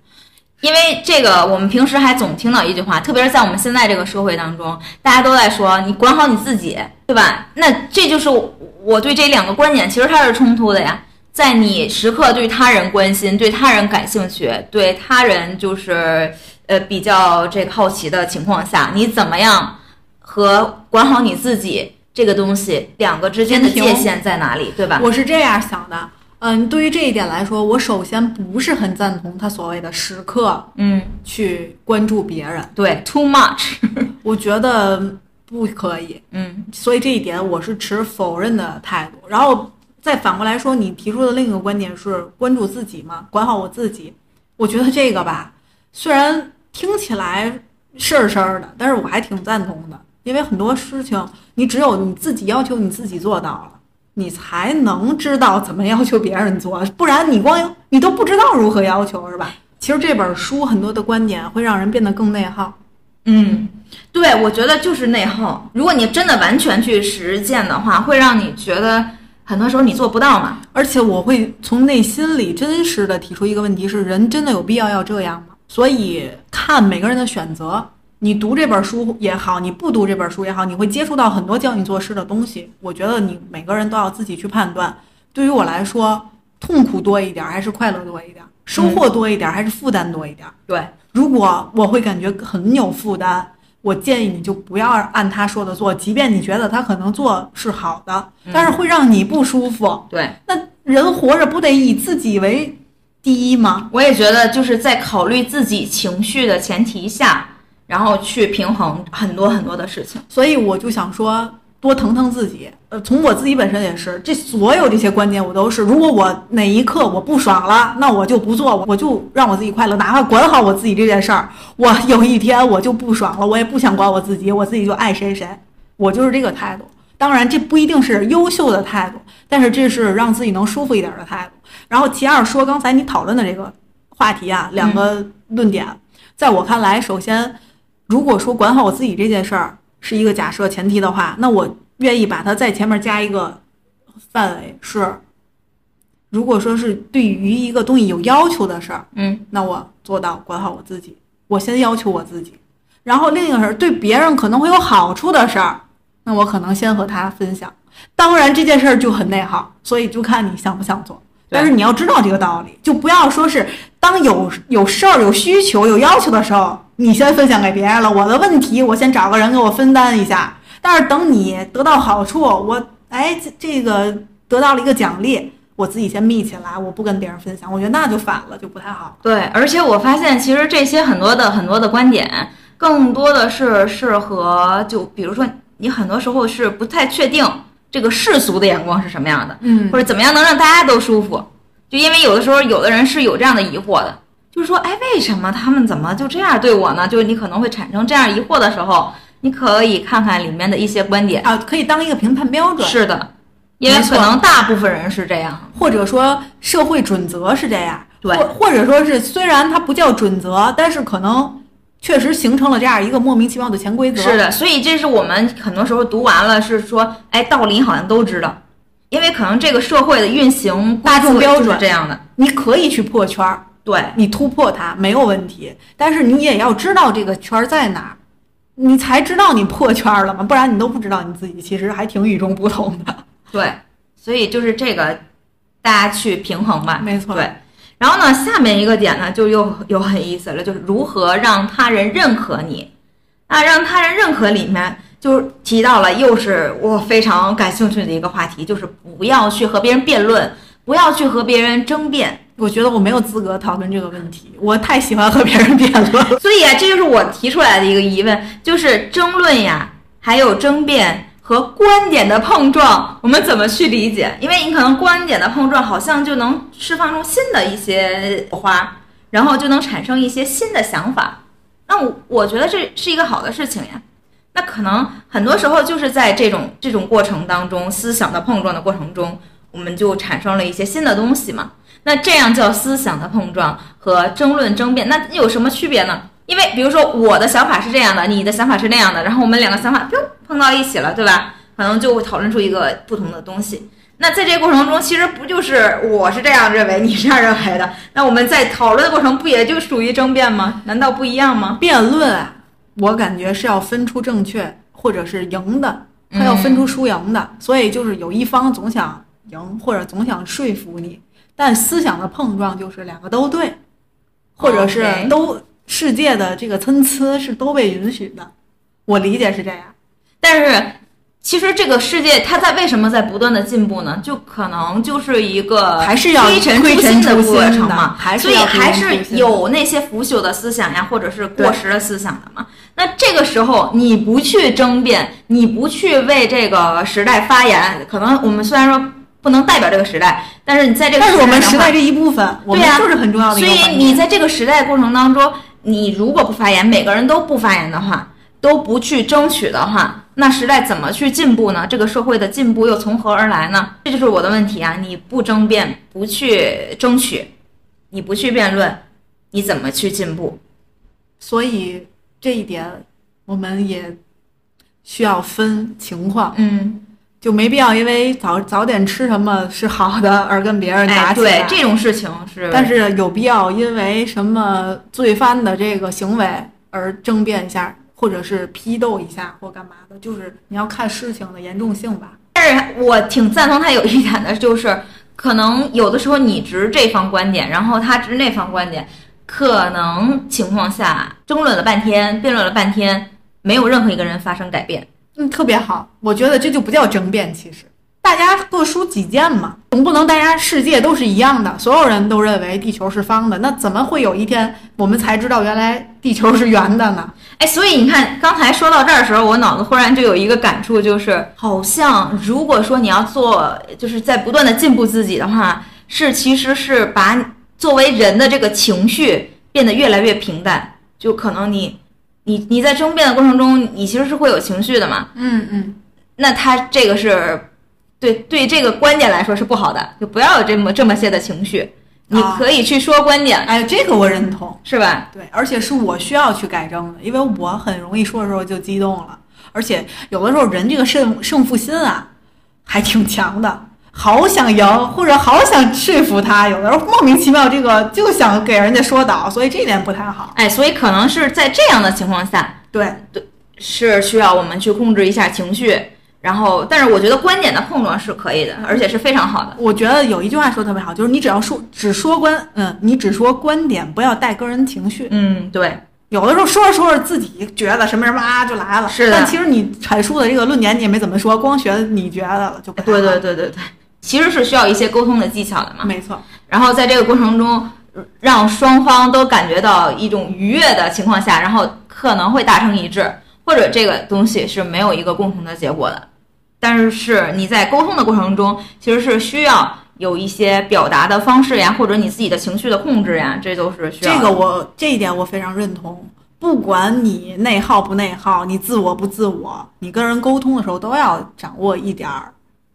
因为这个，我们平时还总听到一句话，特别是在我们现在这个社会当中，大家都在说你管好你自己，对吧？那这就是我对这两个观点，其实它是冲突的呀。在你时刻对他人关心、对他人感兴趣、对他人就是呃比较这个好奇的情况下，你怎么样和管好你自己这个东西两个之间的界限在哪里，对吧？我是这样想的。嗯，对于这一点来说，我首先不是很赞同他所谓的时刻嗯，去关注别人，对，too much，我觉得不可以。嗯所以这一点我是持否认的态度。然后再反过来说，你提出的另一个观点是关注自己嘛，管好我自己。我觉得这个吧，虽然听起来事儿事儿的，但是我还挺赞同的，因为很多事情你只有你自己要求你自己做到了。你才能知道怎么要求别人做，不然你光你都不知道如何要求，是吧？其实这本书很多的观点会让人变得更内耗。嗯，对，我觉得就是内耗。如果你真的完全去实践的话，会让你觉得很多时候你做不到嘛。而且我会从内心里真实的提出一个问题：是人真的有必要要这样吗？所以看每个人的选择。你读这本书也好，你不读这本书也好，你会接触到很多教你做事的东西。我觉得你每个人都要自己去判断。对于我来说，痛苦多一点还是快乐多一点？收获多一点还是负担多一点？对，如果我会感觉很有负担，我建议你就不要按他说的做，即便你觉得他可能做是好的，嗯但是会让你不舒服。对，那人活着不得以自己为第一吗？我也觉得就是在考虑自己情绪的前提下，然后去平衡很多很多的事情。所以我就想说，多疼疼自己。呃，从我自己本身也是，这所有这些观念我都是。如果我哪一刻我不爽了，那我就不做，我就让我自己快乐，哪怕管好我自己这件事儿。我有一天我就不爽了，我也不想管我自己，我自己就爱谁谁，我就是这个态度。当然，这不一定是优秀的态度，但是这是让自己能舒服一点的态度。然后其二说刚才你讨论的这个话题啊，两个论点，在我看来，首先，如果说管好我自己这件事儿是一个假设前提的话，那我愿意把它在前面加一个范围是，如果说是对于一个东西有要求的事儿，嗯，那我做到管好我自己，我先要求我自己。然后另一个是对别人可能会有好处的事儿，那我可能先和他分享。当然这件事儿就很内耗，所以就看你想不想做。对但是你要知道这个道理，就不要说是当有有事儿、有需求、有要求的时候，你先分享给别人了。我的问题，我先找个人给我分担一下。但是等你得到好处，我哎这这个得到了一个奖励，我自己先密起来，我不跟别人分享，我觉得那就反了，就不太好。对，而且我发现其实这些很多的很多的观点，更多的是适合就比如说你很多时候是不太确定这个世俗的眼光是什么样的，嗯或者怎么样能让大家都舒服。就因为有的时候有的人是有这样的疑惑的，就是说，哎，为什么他们怎么就这样对我呢？就是你可能会产生这样疑惑的时候，你可以看看里面的一些观点。啊，可以当一个评判标准。是的，因为可能大部分人是这样。或者说社会准则是这样，对或或者说是虽然它不叫准则，但是可能确实形成了这样一个莫名其妙的潜规则。是的，所以这是我们很多时候读完了，是说，哎，道理好像都知道，因为可能这个社会的运行大众标准是这样的。你可以去破圈儿，对，你突破它没有问题，但是你也要知道这个圈儿在哪儿，你才知道你破圈儿了嘛，不然你都不知道你自己其实还挺与众不同的。对，所以就是这个，大家去平衡吧。没错对。然后呢，下面一个点呢，就又有很意思了，就是如何让他人认可你。那让他人认可里面，就提到了又是我非常感兴趣的一个话题，就是不要去和别人辩论，不要去和别人争辩。我觉得我没有资格讨论这个问题，我太喜欢和别人辩论。所以啊，这就是我提出来的一个疑问，就是争论呀，还有争辩和观点的碰撞，我们怎么去理解？因为你可能观点的碰撞，好像就能释放出新的一些火花，然后就能产生一些新的想法。那我我觉得这是一个好的事情呀。那可能很多时候就是在这种这种过程当中，思想的碰撞的过程中，我们就产生了一些新的东西嘛。那这样叫思想的碰撞和争论争辩，那有什么区别呢？因为比如说我的想法是这样的，你的想法是那样的，然后我们两个想法砰碰到一起了，对吧？可能就会讨论出一个不同的东西。那在这个过程中，其实不就是我是这样认为，你是这样认为的？那我们在讨论的过程不也就属于争辩吗？难道不一样吗？辩论啊，我感觉是要分出正确或者是赢的，它要分出输赢的，所以就是有一方总想赢或者总想说服你，但思想的碰撞就是两个都对，或者是都世界的这个参差是都被允许的，我理解是这样。但是其实这个世界它在为什么在不断的进步呢？就可能就是一个还是要推陈出新的过程嘛，所以还是所以还是有那些腐朽的思想呀，或者是过时的思想的嘛。那这个时候你不去争辩，你不去为这个时代发言，可能我们虽然说不能代表这个时代，但是你在这个但是我们时代这一部分，我们对呀就是很重要的一所以。你在这个时代过程当中，你如果不发言，每个人都不发言的话，都不去争取的话，那时代怎么去进步呢？这个社会的进步又从何而来呢？这就是我的问题啊！你不争辩，不去争取，你不去辩论，你怎么去进步？所以这一点我们也需要分情况，嗯，就没必要因为早早点吃什么是好的而跟别人打哎，起来。对，这种事情是，但是有必要因为什么罪犯的这个行为而争辩一下，或者是批斗一下或干嘛的，就是你要看事情的严重性吧。但是我挺赞同他有一点的，就是可能有的时候你执这方观点，然后他执那方观点，可能情况下争论了半天，辩论了半天，没有任何一个人发生改变。嗯，特别好，我觉得这就不叫争辩，其实大家各抒己见嘛，总不能大家世界都是一样的，所有人都认为地球是方的，那怎么会有一天我们才知道原来地球是圆的呢？哎，所以你看，刚才说到这儿的时候，我脑子忽然就有一个感触，就是好像如果说你要做，就是在不断的进步自己的话，是其实是把作为人的这个情绪变得越来越平淡，就可能你你你在争辩的过程中，你其实是会有情绪的嘛，嗯嗯，那他这个是对对这个观点来说是不好的，就不要有这么这么些的情绪，你啊可以去说观点，哎，这个我认同。是吧？对，而且是我需要去改正的，因为我很容易说的时候就激动了，而且有的时候人这个胜胜负心啊，还挺强的，好想赢或者好想说服他，有的时候莫名其妙这个就想给人家说倒，所以这点不太好。哎，所以可能是在这样的情况下，对对，是需要我们去控制一下情绪，然后，但是我觉得观点的碰撞是可以的，而且是非常好的。我觉得有一句话说特别好，就是你只要说只说观，嗯，你只说观点，不要带个人情绪。嗯，对，有的时候说着说着自己觉得什么什么啊就来了，是的但其实你阐述的这个论点你也没怎么说，光学你觉得了就不太对对对对对，其实是需要一些沟通的技巧的嘛。没错。然后在这个过程中，让双方都感觉到一种愉悦的情况下，然后可能会达成一致，或者这个东西是没有一个共同的结果的。但是是你在沟通的过程中，其实是需要有一些表达的方式呀，或者你自己的情绪的控制呀，这都是需要的。这个我这一点我非常认同。不管你内耗不内耗，你自我不自我，你跟人沟通的时候都要掌握一点儿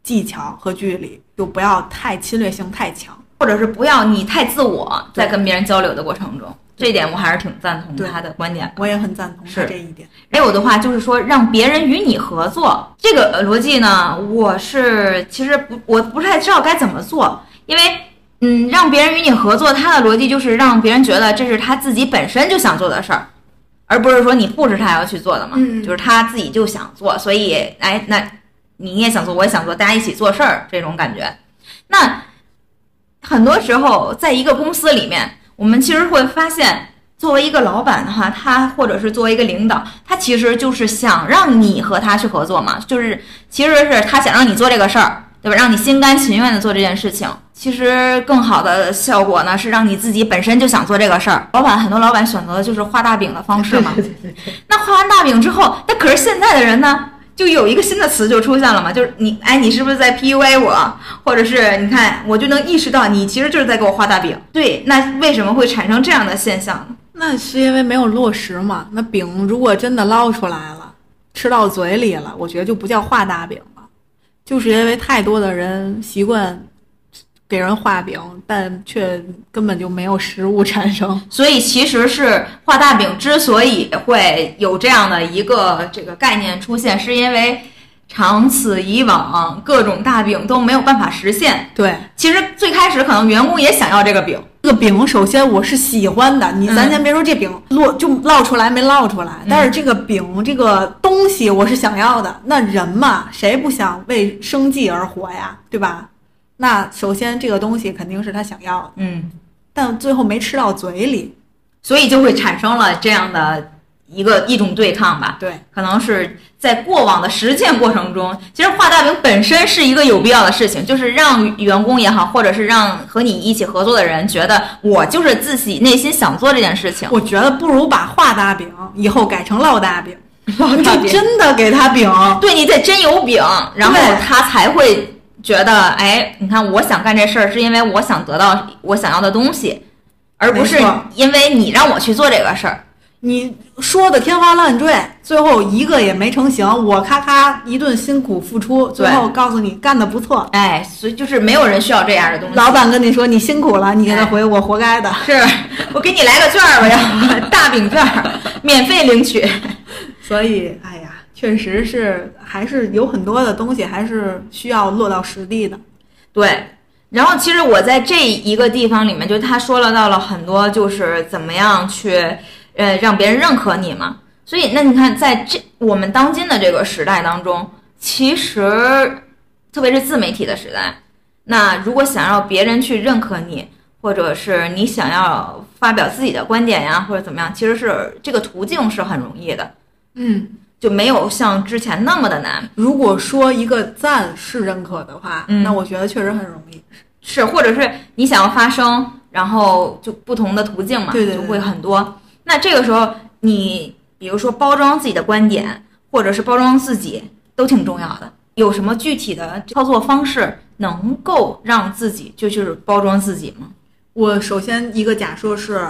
技巧和距离，就不要太侵略性太强。或者是不要你太自我，在跟别人交流的过程中，这一点我还是挺赞同他的观点。我也很赞同他是这一点。还有的话就是说，让别人与你合作，这个呃逻辑呢，我是其实不我不太知道该怎么做，因为嗯，让别人与你合作，他的逻辑就是让别人觉得这是他自己本身就想做的事儿，而不是说你布置他要去做的嘛，嗯就是他自己就想做，所以哎，那你也想做，我也想做，大家一起做事儿这种感觉。那很多时候，在一个公司里面，我们其实会发现，作为一个老板的话，他或者是作为一个领导，他其实就是想让你和他去合作嘛，就是其实是他想让你做这个事儿，对吧？让你心甘情愿的做这件事情。其实更好的效果呢，是让你自己本身就想做这个事儿。老板很多老板选择的就是画大饼的方式嘛。那画完大饼之后，那可是现在的人呢？就有一个新的词就出现了嘛，就是你，哎，你是不是在 PUA 我？或者是你看，我就能意识到你其实就是在给我画大饼。对，那为什么会产生这样的现象呢？那是因为没有落实嘛。那饼如果真的捞出来了，吃到嘴里了，我觉得就不叫画大饼了，就是因为太多的人习惯给人画饼，但却根本就没有实物产生。所以其实是画大饼之所以会有这样的一个这个概念出现，是因为长此以往，各种大饼都没有办法实现。对，其实最开始可能员工也想要这个饼，这个饼首先我是喜欢的，你咱嗯先别说这饼落就烙出来没烙出来，但是这个饼这个东西我是想要的。那人嘛，谁不想为生计而活呀，对吧？那首先这个东西肯定是他想要的，嗯，但最后没吃到嘴里。所以就会产生了这样的一个一种对抗吧。对，可能是在过往的实践过程中，其实画大饼本身是一个有必要的事情，就是让员工也好，或者是让和你一起合作的人觉得我就是自己内心想做这件事情。我觉得不如把画大饼以后改成烙大饼，烙大饼就真的给他饼。对你得真有饼，然后他才会觉得，哎，你看我想干这事儿，是因为我想得到我想要的东西，而不是因为你让我去做这个事儿。你说的天花乱坠，最后一个也没成型。我咔咔一顿辛苦付出，最后告诉你干的不错。哎，所以就是没有人需要这样的东西。老板跟你说你辛苦了，你给他回我活该的。是我给你来个券儿吧，要 大饼券儿，免费领取。所以，哎呀，确实是还是有很多的东西还是需要落到实地的。对，然后其实我在这一个地方里面，就他说了到了很多，就是怎么样去呃让别人认可你嘛。所以那你看，在这我们当今的这个时代当中，其实特别是自媒体的时代，那如果想要别人去认可你，或者是你想要发表自己的观点呀，或者怎么样，其实是这个途径是很容易的。嗯，就没有像之前那么的难。如果说一个赞是认可的话，嗯那我觉得确实很容易。是，或者是你想要发声，然后就不同的途径嘛，对对对就会很多。那这个时候，你比如说包装自己的观点，或者是包装自己，都挺重要的。有什么具体的操作方式能够让自己就就是包装自己吗？我首先一个假设是，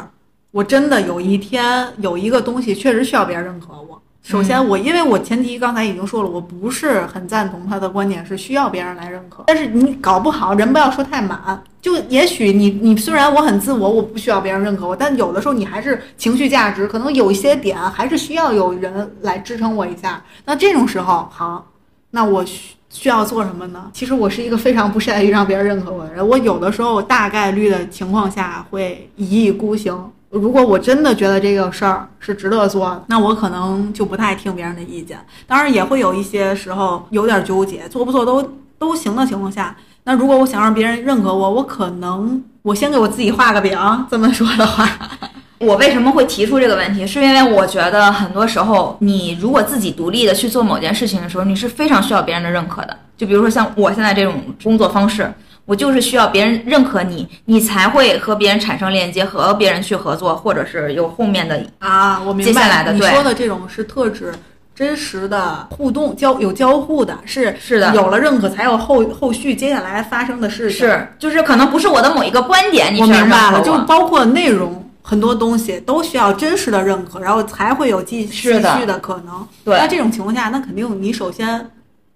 我真的有一天有一个东西确实需要别人认可我。首先我，因为我前提刚才已经说了，我不是很赞同他的观点是需要别人来认可。但是你搞不好，人不要说太满，就也许你你虽然我很自我，我不需要别人认可我，但有的时候你还是情绪价值，可能有一些点还是需要有人来支撑我一下。那这种时候，好，那我需需要做什么呢？其实我是一个非常不善于让别人认可我的人，我有的时候大概率的情况下会一意孤行。如果我真的觉得这个事儿是值得做，那我可能就不太听别人的意见。当然也会有一些时候有点纠结，做不做都都行的情况下，那如果我想让别人认可我，我可能我先给我自己画个饼。这么说的话，我为什么会提出这个问题？是因为我觉得很多时候，你如果自己独立的去做某件事情的时候，你是非常需要别人的认可的。就比如说像我现在这种工作方式，我就是需要别人认可你，你才会和别人产生链接，和别人去合作，或者是有后面的啊，我明白。接下来的对。你说的这种是特指真实的互动交有交互的，是是的。有了认可才有后后续接下来发生的事情。是，就是可能不是我的某一个观点，你我需要明白了，就我。包括内容很多东西都需要真实的认可，然后才会有继继是续的可能。对。那这种情况下，那肯定你首先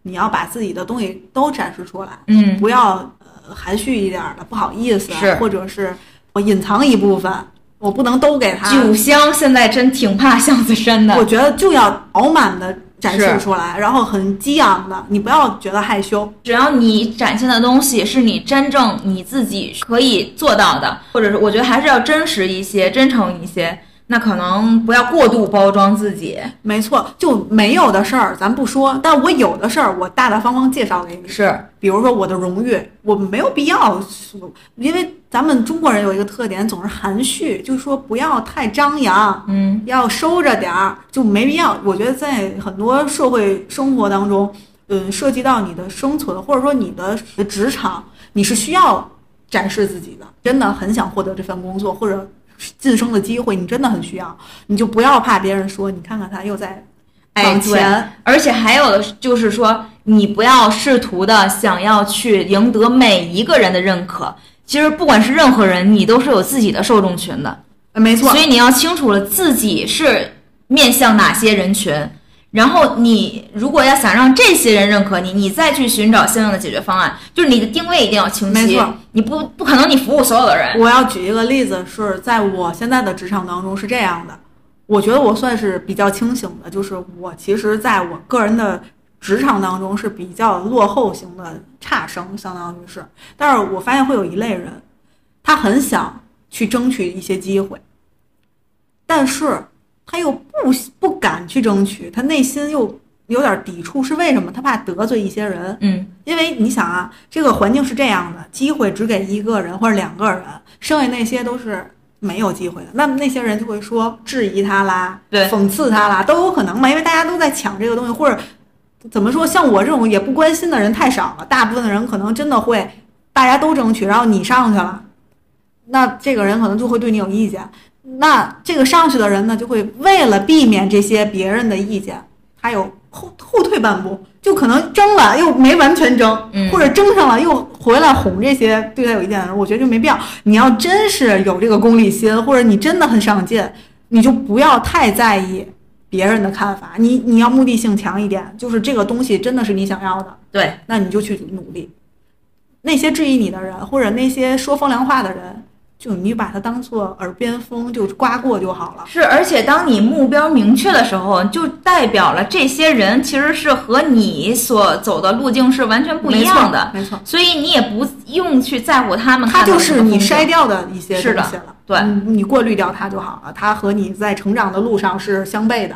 你要把自己的东西都展示出来，嗯，不要呃含蓄一点儿的不好意思，是或者是我隐藏一部分，我不能都给他。酒香现在真挺怕巷子深的我。觉得就要饱满的展示出来，然后很激昂的，你不要觉得害羞。只要你展现的东西是你真正你自己可以做到的，或者是我觉得还是要真实一些、真诚一些。那可能不要过度包装自己。没错，就没有的事儿咱不说，但我有的事儿我大大方方介绍给你。是，比如说我的荣誉，我没有必要，因为咱们中国人有一个特点，总是含蓄，就是说不要太张扬，嗯，要收着点儿，就没必要。我觉得在很多社会生活当中，嗯，涉及到你的生存，或者说你的职场，你是需要展示自己的。真的很想获得这份工作或者晋升的机会，你真的很需要，你就不要怕别人说，你看看他又在哎，往对，前。而且还有的就是说，你不要试图的想要去赢得每一个人的认可。其实不管是任何人，你都是有自己的受众群的。呃没错所，以你要清楚了自己是面向哪些人群，然后你如果要想让这些人认可你，你再去寻找相应的解决方案，就是你的定位一定要清晰。没错，你不不可能你服务所有的人。我要举一个例子，是在我现在的职场当中是这样的，我觉得我算是比较清醒的，就是我其实在我个人的职场当中是比较落后型的差生，相当于是，但是我发现会有一类人，他很想去争取一些机会，但是他又不不敢去争取，他内心又有点抵触，是为什么？他怕得罪一些人，嗯，因为你想啊，这个环境是这样的，机会只给一个人或者两个人，剩下那些都是没有机会的。那么那些人就会说质疑他啦，对讽刺他啦，都有可能嘛，因为大家都在抢这个东西，或者怎么说，像我这种也不关心的人太少了，大部分的人可能真的会大家都争取，然后你上去了，那这个人可能就会对你有意见。那这个上去的人呢，就会为了避免这些别人的意见，他有后后退半步，就可能争了又没完全争，嗯或者争上了又回来哄这些对他有意见的人，我觉得就没必要。你要真是有这个功利心，或者你真的很上进，你就不要太在意别人的看法，你你要目的性强一点，就是这个东西真的是你想要的，对，那你就去努力。那些质疑你的人，或者那些说风凉话的人，就你把它当做耳边风，就刮过就好了。是，而且当你目标明确的时候，就代表了这些人其实是和你所走的路径是完全不一样的，没错，所以你也不用去在乎他们他就是你筛掉的一些是的东西了。对你你过滤掉它就好了。他和你在成长的路上是相悖的，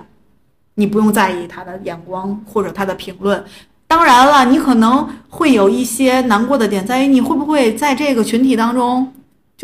你不用在意他的眼光或者他的评论。当然了，你可能会有一些难过的点，在于你会不会在这个群体当中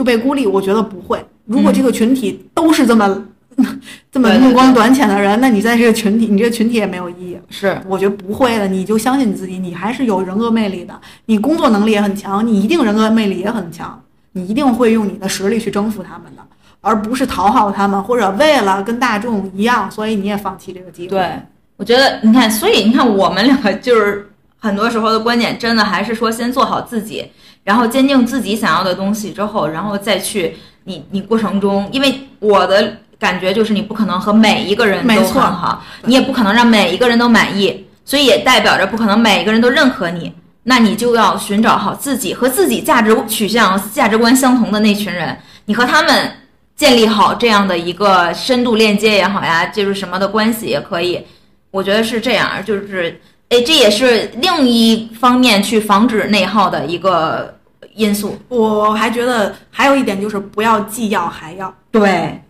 就被孤立？我觉得不会。如果嗯这个群体都是这么 这么目光短浅的人，那你在这个群体，你这个群体也没有意义。是我觉得不会的，你就相信你自己，你还是有人格魅力的，你工作能力也很强，你一定人格魅力也很强，你一定会用你的实力去征服他们的，而不是讨好他们，或者为了跟大众一样，所以你也放弃这个机会。对，我觉得你看，所以你看我们两个就是很多时候的观点，真的还是说先做好自己，然后坚定自己想要的东西之后，然后再去你你过程中，因为我的感觉就是你不可能和每一个人都很好，你也不可能让每一个人都满意，所以也代表着不可能每一个人都认可你。那你就要寻找好自己和自己价值取向、价值观相同的那群人，你和他们建立好这样的一个深度链接也好呀，就是什么的关系也可以。我觉得是这样，就是哎，这也是另一方面去防止内耗的一个因素。我还觉得还有一点就是不要既要还要，对，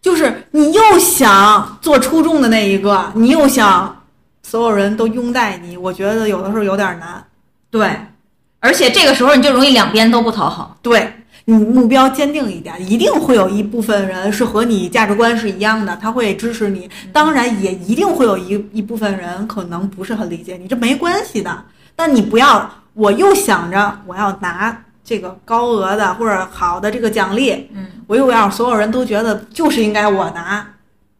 就是你又想做出众的那一个，你又想所有人都拥戴你，我觉得有的时候有点难。对，而且这个时候你就容易两边都不讨好。对你目标坚定一点，一定会有一部分人是和你价值观是一样的，他会支持你。当然，也一定会有一一部分人可能不是很理解你，这没关系的。但你不要，我又想着我要拿这个高额的或者好的这个奖励，嗯，我又要所有人都觉得就是应该我拿，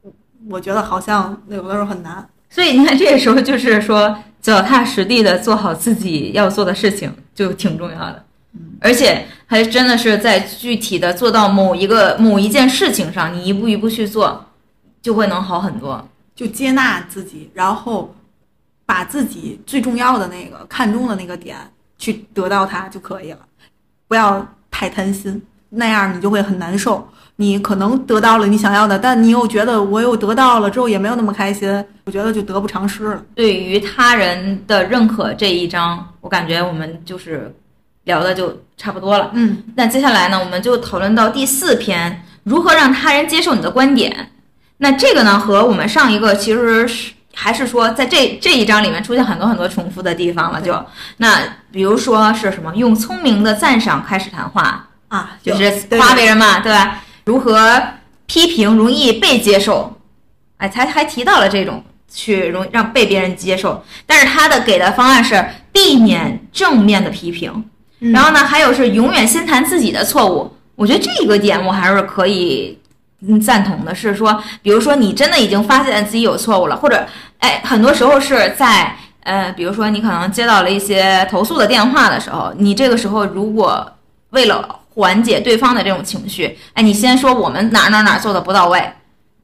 我我觉得好像有的时候很难。所以你看，这个时候就是说，脚踏实地的做好自己要做的事情，就挺重要的。而且还真的是在具体的做到某一个某一件事情上，你一步一步去做，就会能好很多。就接纳自己，然后把自己最重要的那个看中的那个点去得到它就可以了，不要太贪心，那样你就会很难受。你可能得到了你想要的，但你又觉得我又得到了之后也没有那么开心，我觉得就得不偿失了。对于他人的认可这一章，我感觉我们就是聊的就差不多了。嗯，那接下来呢，我们就讨论到第四篇，如何让他人接受你的观点。那这个呢，和我们上一个其实是还是说，在这这一章里面出现很多很多重复的地方了就。那比如说是什么，用聪明的赞赏开始谈话，啊，就是对夸别人嘛，对吧？如何批评容易被接受？哎，才还提到了这种去容让被别人接受，但是他的给的方案是避免正面的批评，然后呢，还有是永远先谈自己的错误。我觉得这个点我还是可以赞同的，是说，比如说你真的已经发现自己有错误了，或者哎，很多时候是在呃，比如说你可能接到了一些投诉的电话的时候，你这个时候如果为了缓解对方的这种情绪，哎，你先说我们哪哪哪做的不到位，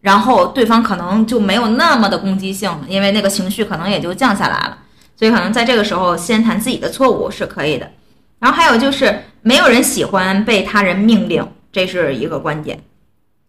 然后对方可能就没有那么的攻击性，因为那个情绪可能也就降下来了。所以可能在这个时候先谈自己的错误是可以的。然后还有就是，没有人喜欢被他人命令，这是一个观点。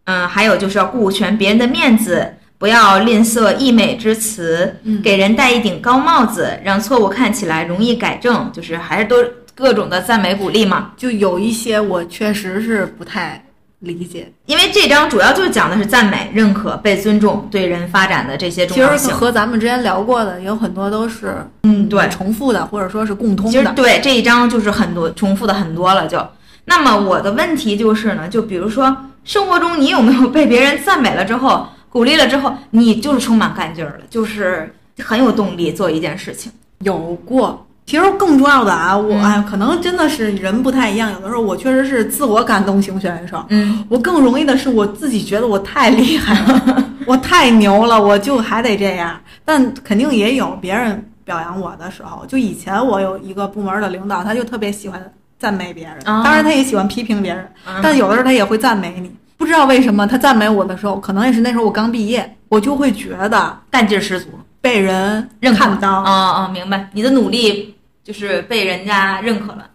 嗯，还有就是要顾全别人的面子，不要吝啬溢美之词，嗯给人戴一顶高帽子，让错误看起来容易改正，就是还是都各种的赞美鼓励嘛。就有一些我确实是不太理解，因为这章主要就讲的是赞美、认可、被尊重对人发展的这些重要性其实。和咱们之前聊过的有很多都是嗯，对，重复的，或者说是共通的。其实对这一章就是很多重复的很多了就。那么我的问题就是呢，就比如说生活中你有没有被别人赞美了之后、鼓励了之后，你就是充满干劲儿了，就是很有动力做一件事情。有过。其实更重要的啊，我嗯哎，可能真的是人不太一样。有的时候我确实是自我感动型选手，嗯，我更容易的是我自己觉得我太厉害了，我太牛了，我就还得这样。但肯定也有别人表扬我的时候。就以前我有一个部门的领导，他就特别喜欢赞美别人，哦当然他也喜欢批评别人，嗯但有的时候他也会赞美你。不知道为什么他赞美我的时候，可能也是那时候我刚毕业，我就会觉得干劲儿十足，被人认可看到，啊啊、明白，你的努力就是被人家认可了。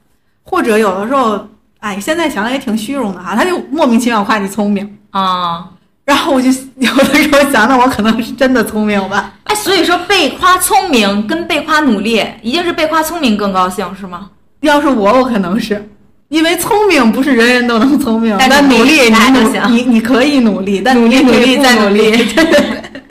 或者有的时候，哎，现在想想也挺虚荣的哈，他就莫名其妙夸你聪明，啊、然后我就 有的时候想那，我可能是真的聪明吧。哎，所以说被夸聪明跟被夸努力，一定是被夸聪明更高兴，是吗？要是我，我可能是因为聪明不是人人都能聪明，但努力你努你你可以努力，但努力你努力再努努力 对对对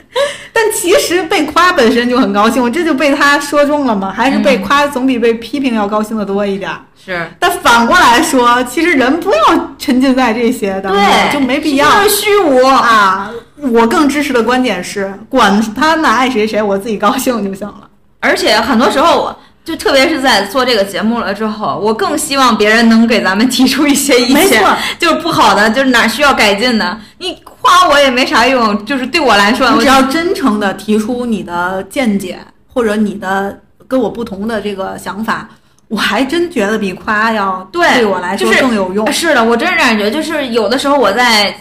但其实被夸本身就很高兴，我这就被他说中了嘛？还是被嗯夸总比被批评要高兴的多一点儿。是但反过来说，其实人不要沉浸在这些当中，就没必要就是虚无。啊。我更支持的观点是，管他呢，爱谁谁，我自己高兴就行了。而且很多时候，我就特别是在做这个节目了之后，我更希望别人能给咱们提出一些意见，就是不好的，就是哪需要改进的。你夸我也没啥用，就是对我来说，我你只要真诚的提出你的见解，或者你的跟我不同的这个想法，我还真觉得比夸要对我来说更有用。是的，我真是这样觉得。就是有的时候我在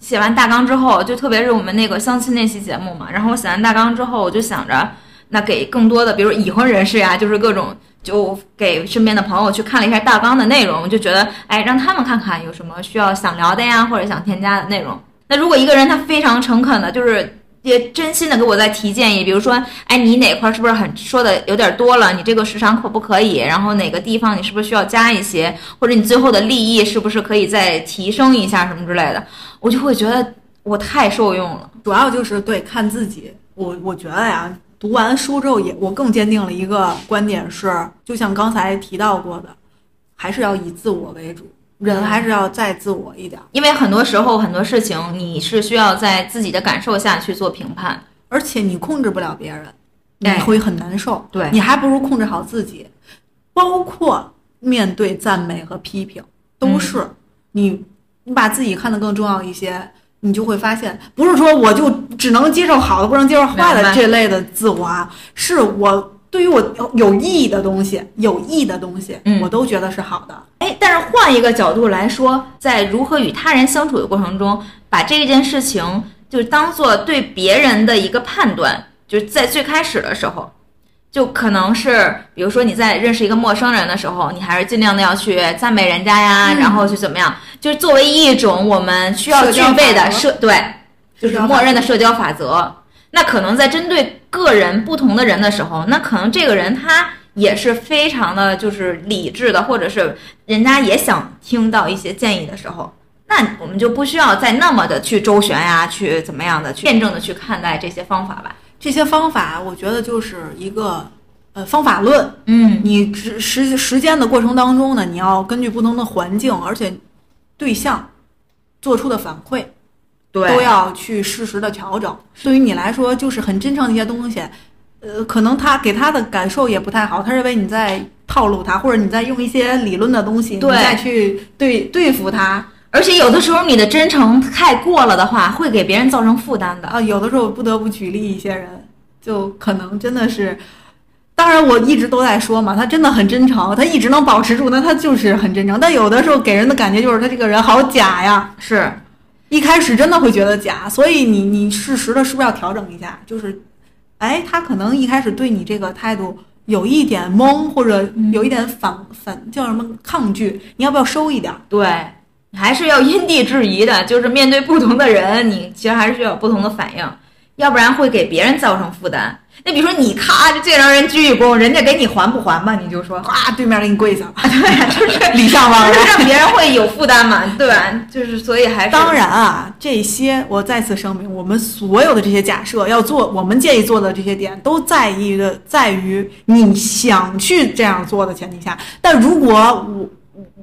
写完大纲之后，就特别是我们那个相亲那期节目嘛，然后我写完大纲之后，我就想着，那给更多的，比如已婚人士呀，就是各种。就给身边的朋友去看了一下大纲的内容，就觉得，哎，让他们看看有什么需要想聊的呀，或者想添加的内容。那如果一个人他非常诚恳的，就是也真心的给我在提建议，比如说，哎，你哪块是不是很说的有点多了？你这个时长可不可以？然后哪个地方你是不是需要加一些？或者你最后的利益是不是可以再提升一下什么之类的？我就会觉得我太受用了。主要就是对看自己，我我觉得呀。读完书之后，也我更坚定了一个观点是，就像刚才提到过的，还是要以自我为主，人还是要再自我一点。因为很多时候很多事情你是需要在自己的感受下去做评判，而且你控制不了别人，你哎会很难受。对你还不如控制好自己，包括面对赞美和批评，都是你你把自己看得更重要一些。你就会发现，不是说我就只能接受好的，不能接受坏的这类的自我啊，是我对于我有意义的东西、有益的东西，嗯我都觉得是好的。哎，但是换一个角度来说，在如何与他人相处的过程中，把这件事情就当做对别人的一个判断，就是在最开始的时候，就可能是，比如说你在认识一个陌生人的时候，你还是尽量的要去赞美人家呀，嗯然后去怎么样，就是作为一种我们需要具备的社对，就是默认的社交法则。那可能在针对个人不同的人的时候，那可能这个人他也是非常的就是理智的，或者是人家也想听到一些建议的时候，那我们就不需要再那么的去周旋呀，去怎么样的去辩证的去看待这些方法吧。这些方法，我觉得就是一个呃方法论。嗯，你时时时间的过程当中呢，你要根据不同的环境，而且对象做出的反馈，对，都要去适时的调整。对于你来说，就是很真诚的一些东西，呃，可能他给他的感受也不太好，他认为你在套路他，或者你在用一些理论的东西，你再去对对付他而且有的时候你的真诚太过了的话，会给别人造成负担的。啊。有的时候不得不举例一些人，就可能真的是。当然，我一直都在说嘛，他真的很真诚，他一直能保持住，那他就是很真诚。但有的时候给人的感觉就是他这个人好假呀，是，一开始真的会觉得假，所以你你适时的是不是要调整一下？就是，哎，他可能一开始对你这个态度有一点懵，或者有一点反反叫什么抗拒，你要不要收一点儿？对，你还是要因地制宜的，就是面对不同的人，你其实还是需要有不同的反应，要不然会给别人造成负担。那比如说你咔就这让人鞠一躬，人家给你还不还吧？你就说，啊，对面给你跪下了，对，就是礼尚往来。让别人会有负担嘛，对吧？就是所以还是当然啊，这些我再次声明，我们所有的这些假设要做，我们建议做的这些点，都在于的在于你想去这样做的前提下。但如果我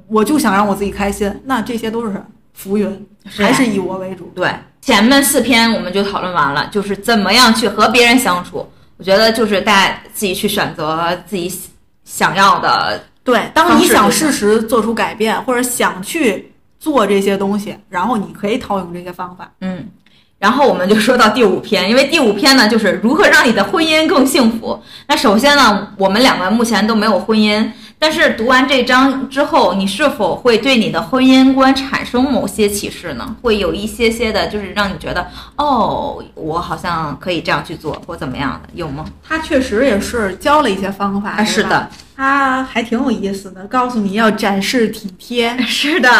我就想让我自己开心，那这些都是浮云，是还是以我为主。对，前面四篇我们就讨论完了，就是怎么样去和别人相处。我觉得就是大家自己去选择自己想要的，对，当你想适时做出改变，或者想去做这些东西，然后你可以套用这些方法。嗯。然后我们就说到第五篇，因为第五篇呢就是如何让你的婚姻更幸福。那首先呢，我们两个目前都没有婚姻，但是读完这章之后，你是否会对你的婚姻观产生某些启示呢？会有一些些的，就是让你觉得，哦，我好像可以这样去做，或怎么样的，有吗？他确实也是教了一些方法，啊，是的，他还挺有意思的，告诉你要展示体贴。是的，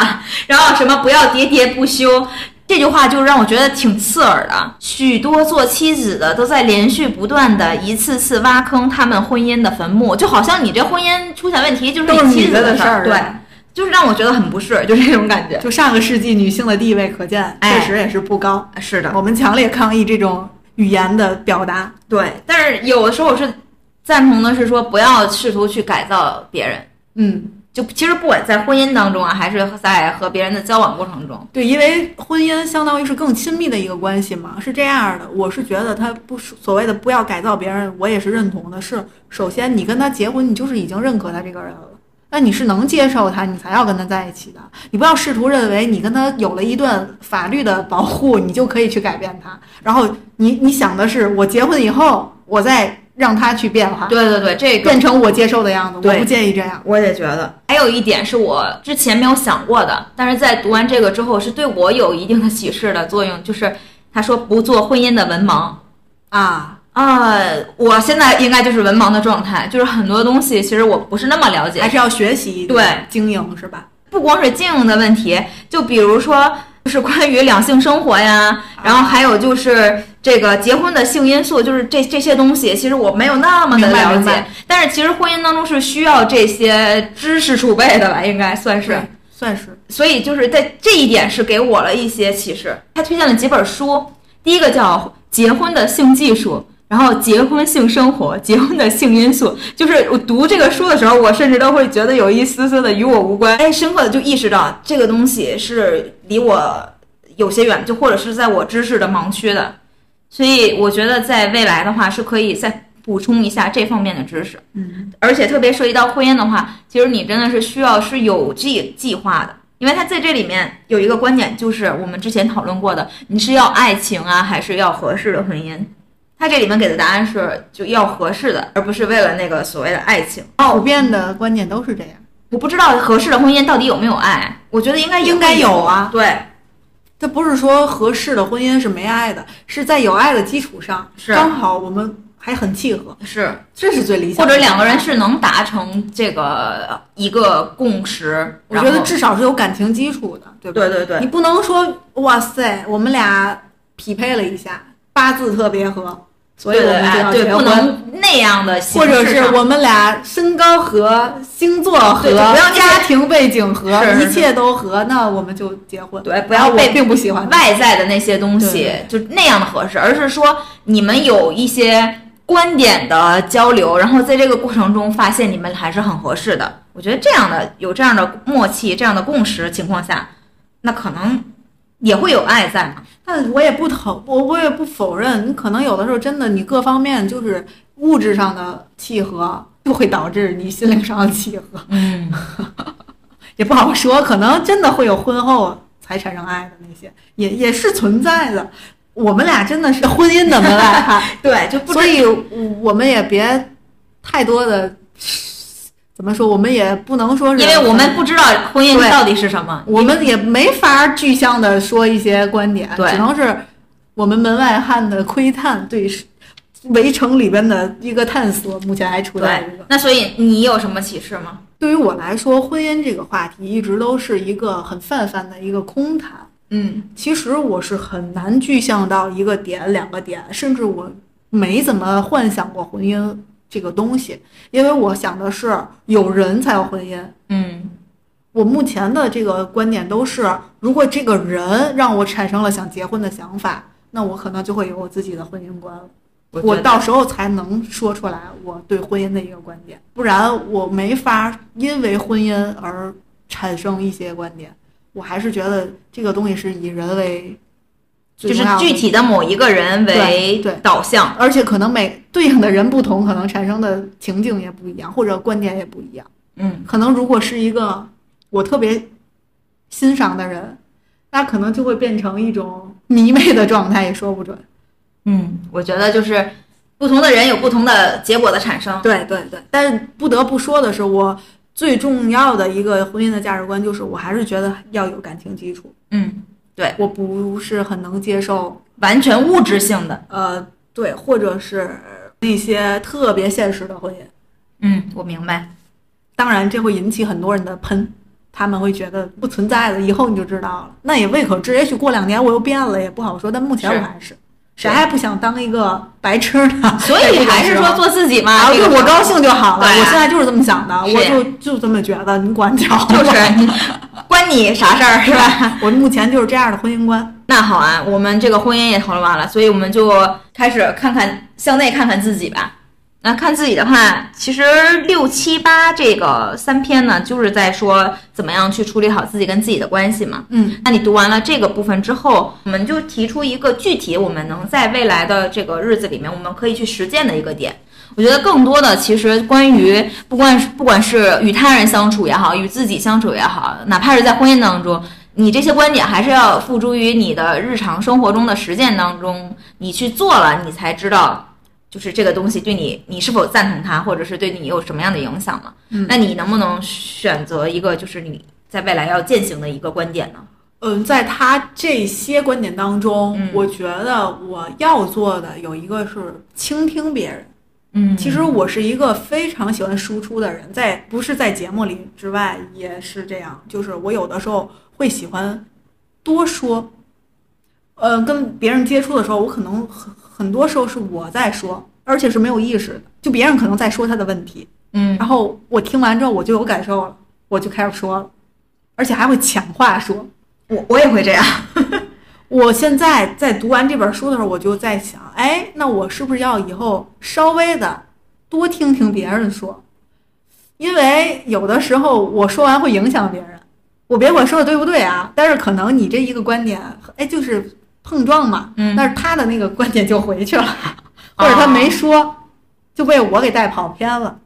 然后什么不要喋喋不休，这句话就让我觉得挺刺耳的。许多做妻子的都在连续不断的一次次挖坑他们婚姻的坟墓，就好像你这婚姻出现问题就是你妻子的事儿对，就是让我觉得很不适，就这种感觉。就上个世纪女性的地位可见，哎确实也是不高。是的，我们强烈抗议这种语言的表达。对，但是有的时候我是赞同的是说不要试图去改造别人。嗯，就其实不管在婚姻当中啊，还是在和别人的交往过程中，对，因为婚姻相当于是更亲密的一个关系嘛，是这样的。我是觉得他不所谓的不要改造别人，我也是认同的。是首先你跟他结婚，你就是已经认可他这个人了，那你是能接受他，你才要跟他在一起的。你不要试图认为你跟他有了一段法律的保护，你就可以去改变他。然后你你想的是，我结婚以后，我再让他去变化，对对对，这个变成我接受的样子。我不介意这样。我也觉得，还有一点是我之前没有想过的，但是在读完这个之后，是对我有一定的启示的作用。就是他说不做婚姻的文盲啊，啊、我现在应该就是文盲的状态，就是很多东西其实我不是那么了解还，是要学习对经营是吧？不光是经营的问题，就比如说。就是关于两性生活呀，然后还有就是这个结婚的性因素，就是这这些东西，其实我没有那么的了解。但是其实婚姻当中是需要这些知识储备的吧，应该算是。算是。所以就是在这一点是给我了一些启示。他推荐了几本书，第一个叫《结婚的性技术》，然后《结婚性生活》，结婚的性因素。就是我读这个书的时候，我甚至都会觉得有一丝丝的与我无关，哎，深刻的就意识到这个东西是离我有些远，就或者是在我知识的盲区的。所以我觉得在未来的话是可以再补充一下这方面的知识。嗯，而且特别涉及到婚姻的话，其实你真的是需要是有计计划的，因为他在这里面有一个观点，就是我们之前讨论过的，你是要爱情啊，还是要合适的婚姻？他这里面给的答案是就要合适的，而不是为了那个所谓的爱情。普遍的观念都是这样。我不知道合适的婚姻到底有没有爱，我觉得应该应该有啊对，他不是说合适的婚姻是没爱的，是在有爱的基础上，是刚好我们还很契合，是这是最理想的。或者两个人，是能达成这个一个共识。我觉得至少是有感情基础的，对吧？对对对你不能说哇塞，我们俩匹配了一下，八字特别合，所以对对我们就要哎对，不。能那样的形或者是我们俩身高和、星座合、对就不要那些家庭背景合，是是一切都合，那我们就结婚。对不要被并不喜欢外在的那些东西就那样的合适，而是说你们有一些观点的交流，然后在这个过程中发现你们还是很合适的。我觉得这样的有这样的默契、这样的共识情况下，那可能也会有爱在嘛。但我也不否，我我也不否认，你可能有的时候真的你各方面就是物质上的契合，就会导致你心灵上的契合，嗯，也不好说，可能真的会有婚后才产生爱的那些，也也是存在的。我们俩真的是婚姻的门外汉，对，就不所以我们也别太多的怎么说，我们也不能说是，因为我们不知道婚姻到底是什么，我们也没法具象的说一些观点，只能是我们门外汉的窥探，对围城里边的一个探索，目前还处在一个。。那所以你有什么启示吗？对于我来说，婚姻这个话题一直都是一个很泛泛的一个空谈。嗯其实我是很难具象到一个点、两个点，甚至我没怎么幻想过婚姻这个东西，因为我想的是有人才有婚姻。嗯我目前的这个观点都是，如果这个人让我产生了想结婚的想法，那我可能就会有我自己的婚姻观了。我到时候才能说出来我对婚姻的一个观点，不然我没法因为婚姻而产生一些观点。我还是觉得这个东西是以人为最就是具体的某一个人为对对导向。而且可能每对应的人不同，可能产生的情境也不一样，或者观点也不一样。嗯可能如果是一个我特别欣赏的人，那可能就会变成一种迷妹的状态，也说不准。嗯，我觉得就是不同的人有不同的结果的产生。对对对，但是不得不说的是，我最重要的一个婚姻的价值观就是，我还是觉得要有感情基础。嗯，我不是很能接受，完全物质性的。呃，对，或者是那些特别现实的婚姻。嗯，我明白。当然，这会引起很多人的喷，他们会觉得不存在的，以后你就知道了。那也未可知，也许过两年我又变了，也不好说。但目前我还是，谁还不想当一个白痴呢？所以 还是说做自己嘛。啊，这个对我高兴就好了。啊我现在就是这么想的，我就就这么觉得，你管着我。就是你关你啥事儿是吧？我目前就是这样的婚姻观。那好啊，我们这个婚姻也讨论完了，所以我们就开始看看向内看看自己吧。那看自己的话，其实六七八这个三篇呢，就是在说怎么样去处理好自己跟自己的关系嘛。嗯，那你读完了这个部分之后，我们就提出一个具体我们能在未来的这个日子里面，我们可以去实践的一个点。我觉得更多的其实关于不管是不管是与他人相处也好，与自己相处也好，哪怕是在婚姻当中，你这些观点还是要付诸于你的日常生活中的实践当中，你去做了，你才知道。就是这个东西对你，你是否赞同它，或者是对你有什么样的影响嘛？嗯那你能不能选择一个就是你在未来要践行的一个观点呢？嗯，在他这些观点当中，嗯我觉得我要做的有一个是倾听别人。嗯其实我是一个非常喜欢输出的人，在不是在节目里之外也是这样，就是我有的时候会喜欢多说。呃，跟别人接触的时候，我可能很很多时候是我在说，而且是没有意识的，就别人可能在说他的问题，嗯然后我听完之后我就有感受了，我就开始说了，而且还会抢话说。我我也会这样。我现在在读完这本书的时候，我就在想，哎，那我是不是要以后稍微的多听听别人说？因为有的时候我说完会影响别人，我别管说的对不对啊，但是可能你这一个观点，哎，就是碰撞嘛，嗯但是他的那个观点就回去了，或者他没说，就被我给带跑偏了，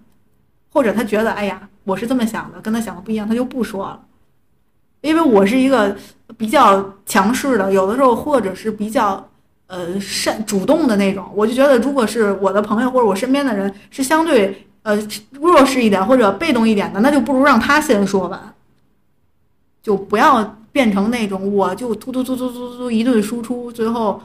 或者他觉得，哎呀，我是这么想的，跟他想的不一样，他就不说了。因为我是一个比较强势的，有的时候或者是比较呃善主动的那种，我就觉得如果是我的朋友或者我身边的人是相对呃弱势一点或者被动一点的，那就不如让他先说完，就不要变成那种我就突突突突突突一顿输出，最后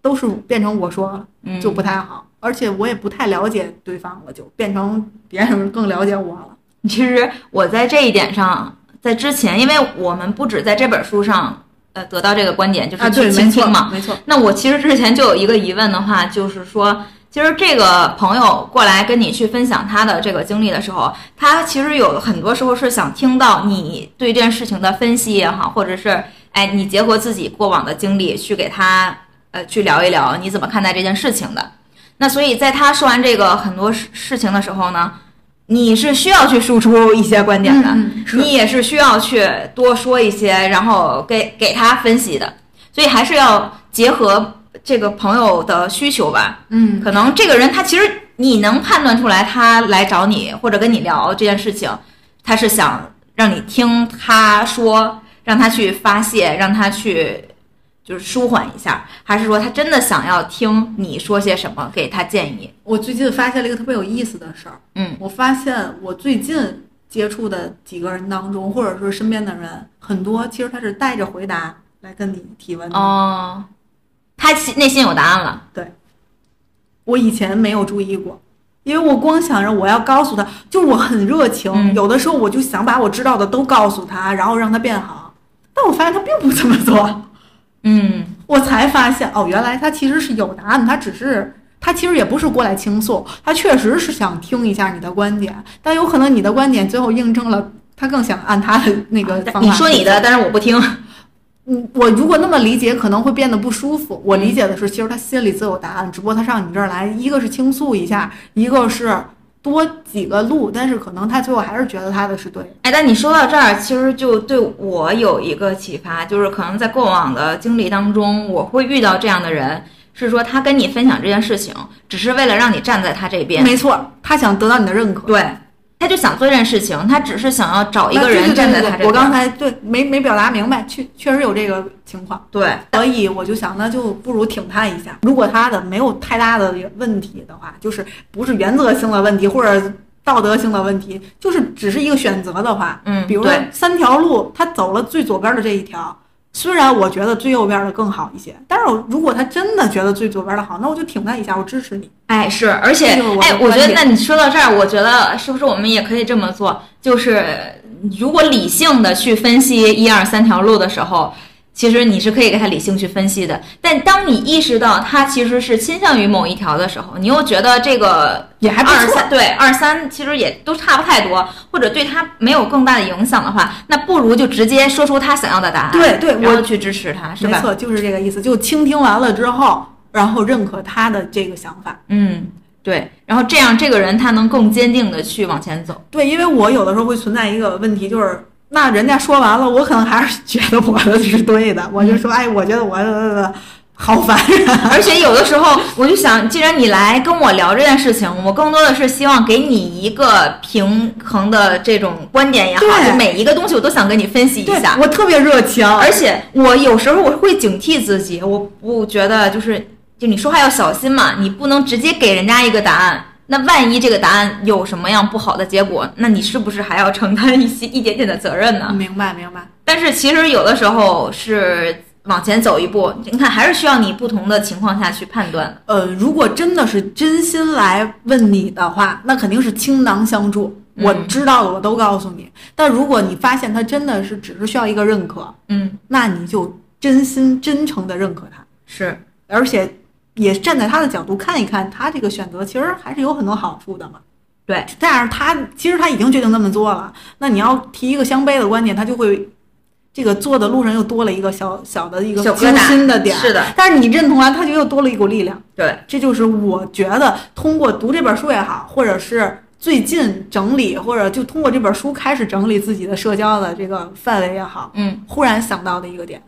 都是变成我说就不太好。而且我也不太了解对方了，就变成 别人更了解我了。其实我在这一点上，在之前，因为我们不止在这本书上呃得到这个观点，就啊，是对，去没错倾听嘛。没错。那我其实之前就有一个疑问的话，就是说，其实这个朋友过来跟你去分享他的这个经历的时候，他其实有很多时候是想听到你对这件事情的分析也好，或者是哎，你结合自己过往的经历去给他呃去聊一聊你怎么看待这件事情的。那所以在他说完这个很多事事情的时候呢，你是需要去输出一些观点的，你也是需要去多说一些，然后给给他分析的。所以还是要结合这个朋友的需求吧。嗯，可能这个人他其实你能判断出来，他来找你或者跟你聊这件事情，他是想让你听他说，让他去发泄，让他去就是舒缓一下，还是说他真的想要听你说些什么，给他建议？我最近发现了一个特别有意思的事儿。嗯我发现我最近接触的几个人当中，或者说身边的人，很多其实他是带着回答来跟你提问的。哦，他心内心有答案了。对我以前没有注意过，因为我光想着我要告诉他，就是我很热情，嗯有的时候我就想把我知道的都告诉他，然后让他变好。但我发现他并不这么做，嗯 我才发现哦，原来他其实是有答案，他只是。他其实也不是过来倾诉，他确实是想听一下你的观点，但有可能你的观点最后印证了他更想按他的那个方法。你说你的，但是我不听。嗯，我如果那么理解，可能会变得不舒服。我理解的是，其实他心里自有答案，只不过他上你这儿来，一个是倾诉一下，一个是多几个路，但是可能他最后还是觉得他的是对的。哎，但你说到这儿，其实就对我有一个启发，就是可能在过往的经历当中，我会遇到这样的人，是说他跟你分享这件事情，只是为了让你站在他这边，没错，他想得到你的认可。对，他就想做这件事情，他只是想要找一个人站在他这边。我刚才对没没表达明白，确确实有这个情况，对，所以我就想，那就不如挺他一下。如果他的没有太大的问题的话，就是不是原则性的问题或者道德性的问题，就是只是一个选择的话，嗯，比如说，三条路，他走了最左边的这一条，虽然我觉得最右边的更好一些，但是我如果他真的觉得最左边的好，那我就挺他一下，我支持你。哎是，而且哎，我觉得那你说到这儿，我觉得是不是我们也可以这么做？就是如果理性的去分析一二三条路的时候。其实你是可以给他理性去分析的，但当你意识到他其实是倾向于某一条的时候，你又觉得这个也还不错二三对二三其实也都差不太多，或者对他没有更大的影响的话，那不如就直接说出他想要的答案，对对我去支持他，是吧？没错，就是这个意思。就倾听完了之后，然后认可他的这个想法。嗯，对，然后这样这个人他能更坚定的去往前走。对，因为我有的时候会存在一个问题，就是那人家说完了，我可能还是觉得我的是对的，我就说，哎，我觉得我的好烦人。而且有的时候，我就想，既然你来跟我聊这件事情，我更多的是希望给你一个平衡的这种观点也好，就每一个东西我都想跟你分析一对下。我特别热情，而且我有时候我会警惕自己，我不觉得就是就你说话要小心嘛，你不能直接给人家一个答案。那万一这个答案有什么样不好的结果，那你是不是还要承担一些一点点的责任呢？明白明白。但是其实有的时候是往前走一步，你看还是需要你不同的情况下去判断。呃，如果真的是真心来问你的话，那肯定是倾囊相助。我嗯知道的我都告诉你。但如果你发现他真的是只是需要一个认可，嗯，那你就真心真诚的认可他，是，而且也站在他的角度看一看，他这个选择其实还是有很多好处的嘛。对，但是他其实他已经决定这么做了，那你要提一个相悖的观点，他就会这个做的路上又多了一个小小的一个揪心的点。是的，但是你认同完，他就又多了一股力量。对，这就是我觉得通过读这本书也好，或者是最近整理，或者就通过这本书开始整理自己的社交的这个范围也好，嗯，忽然想到的一个点。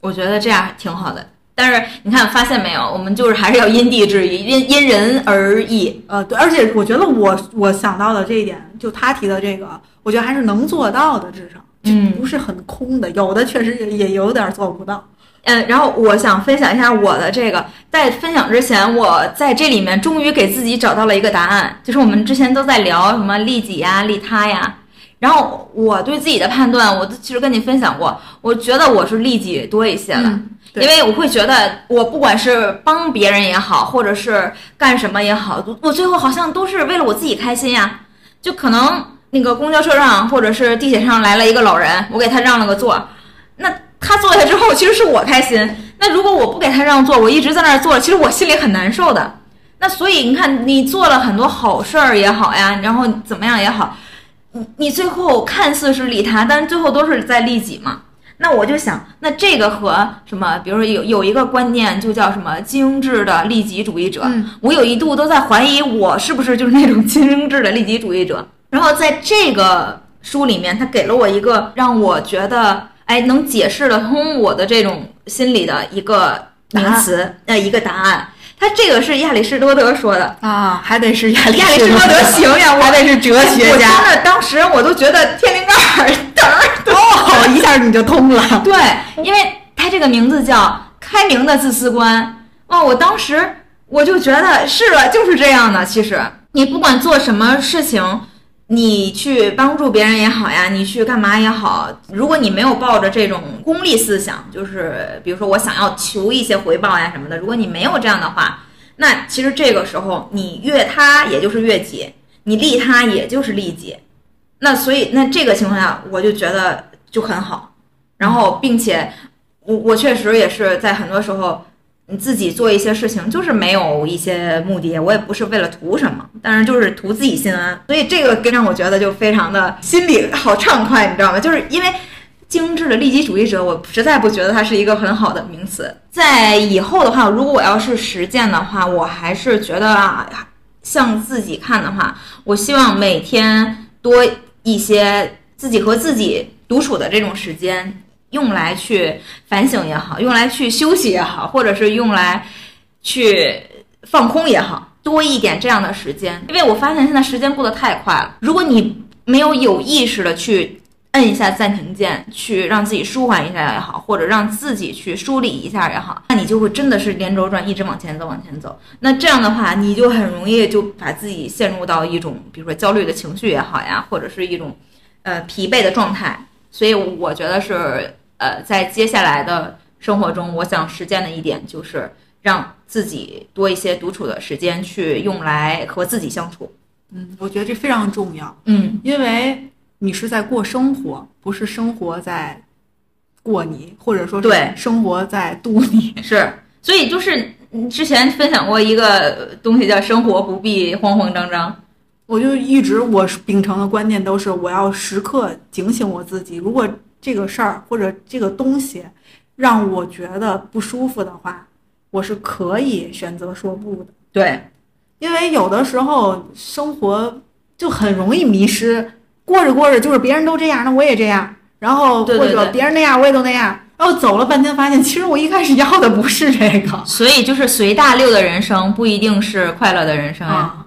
我觉得这样挺好的。但是你看，发现没有，我们就是还是要因地制宜，因因人而异。呃，对，而且我觉得我我想到的这一点，就他提的这个，我觉得还是能做到的，至少嗯。不是很空的，有的确实也也有点做不到。嗯，然后我想分享一下我的这个，在分享之前，我在这里面终于给自己找到了一个答案，就是我们之前都在聊什么利己呀、利他呀，然后我对自己的判断，我都其实跟你分享过，我觉得我是利己多一些了，因为我会觉得我不管是帮别人也好，或者是干什么也好，我最后好像都是为了我自己开心呀，就可能那个公交车上或者是地铁上来了一个老人，我给他让了个座，那他坐下之后，其实是我开心。那如果我不给他让座，我一直在那儿坐，其实我心里很难受的。那所以你看，你做了很多好事儿也好呀，然后怎么样也好，你你最后看似是利他，但是最后都是在利己嘛。那我就想，那这个和什么，比如说有有一个观念就叫什么精致的利己主义者，嗯我有一度都在怀疑我是不是就是那种精致的利己主义者。然后在这个书里面，他给了我一个让我觉得哎能解释得通我的这种心理的一个名词，呃，一个答案。他这个是亚里士多德说的，啊，还得是亚里亚里士多德行呀，我还得是哲学我家。真的当时我都觉得天灵盖儿 嘚儿哦，一下你就通了。对，因为他这个名字叫开明的自私观。哦，我当时我就觉得是了，就是这样的。其实你不管做什么事情，你去帮助别人也好呀，你去干嘛也好，如果你没有抱着这种功利思想，就是比如说我想要求一些回报呀什么的，如果你没有这样的话，那其实这个时候你悦他也就是悦己，你利他也就是利己。那所以那这个情况下，我就觉得就很好。然后，并且我我确实也是在很多时候，你自己做一些事情，就是没有一些目的，我也不是为了图什么，但是就是图自己心安。所以这个更让我觉得就非常的心里好畅快，你知道吗？就是因为精致的利己主义者，我实在不觉得它是一个很好的名词。在以后的话，如果我要是实践的话，我还是觉得啊，向自己看的话，我希望每天多一些自己和自己独处的这种时间，用来去反省也好，用来去休息也好，或者是用来去放空也好，多一点这样的时间。因为我发现现在时间过得太快了，如果你没有有意识的去摁一下暂停键，去让自己舒缓一下也好，或者让自己去梳理一下也好，那你就会真的是连轴转，一直往前走，往前走。那这样的话，你就很容易就把自己陷入到一种，比如说焦虑的情绪也好呀，或者是一种呃疲惫的状态。所以我觉得是呃，在接下来的生活中，我想实践的一点就是让自己多一些独处的时间，去用来和自己相处。嗯，我觉得这非常重要，嗯，因为你是在过生活，不是生活在过你，或者说对生活在度你。是。所以就是嗯之前分享过一个东西叫“生活不必慌慌张张我就一直我秉承的观念都是，我要时刻警醒我自己。如果这个事儿或者这个东西让我觉得不舒服的话，我是可以选择说不的。”。对，因为有的时候生活就很容易迷失，过着过着就是别人都这样，那我也这样，然后或者别人那样我也都那样，然后走了半天发现其实我一开始要的不是这个所以就是随大溜的人生不一定是快乐的人生呀。啊，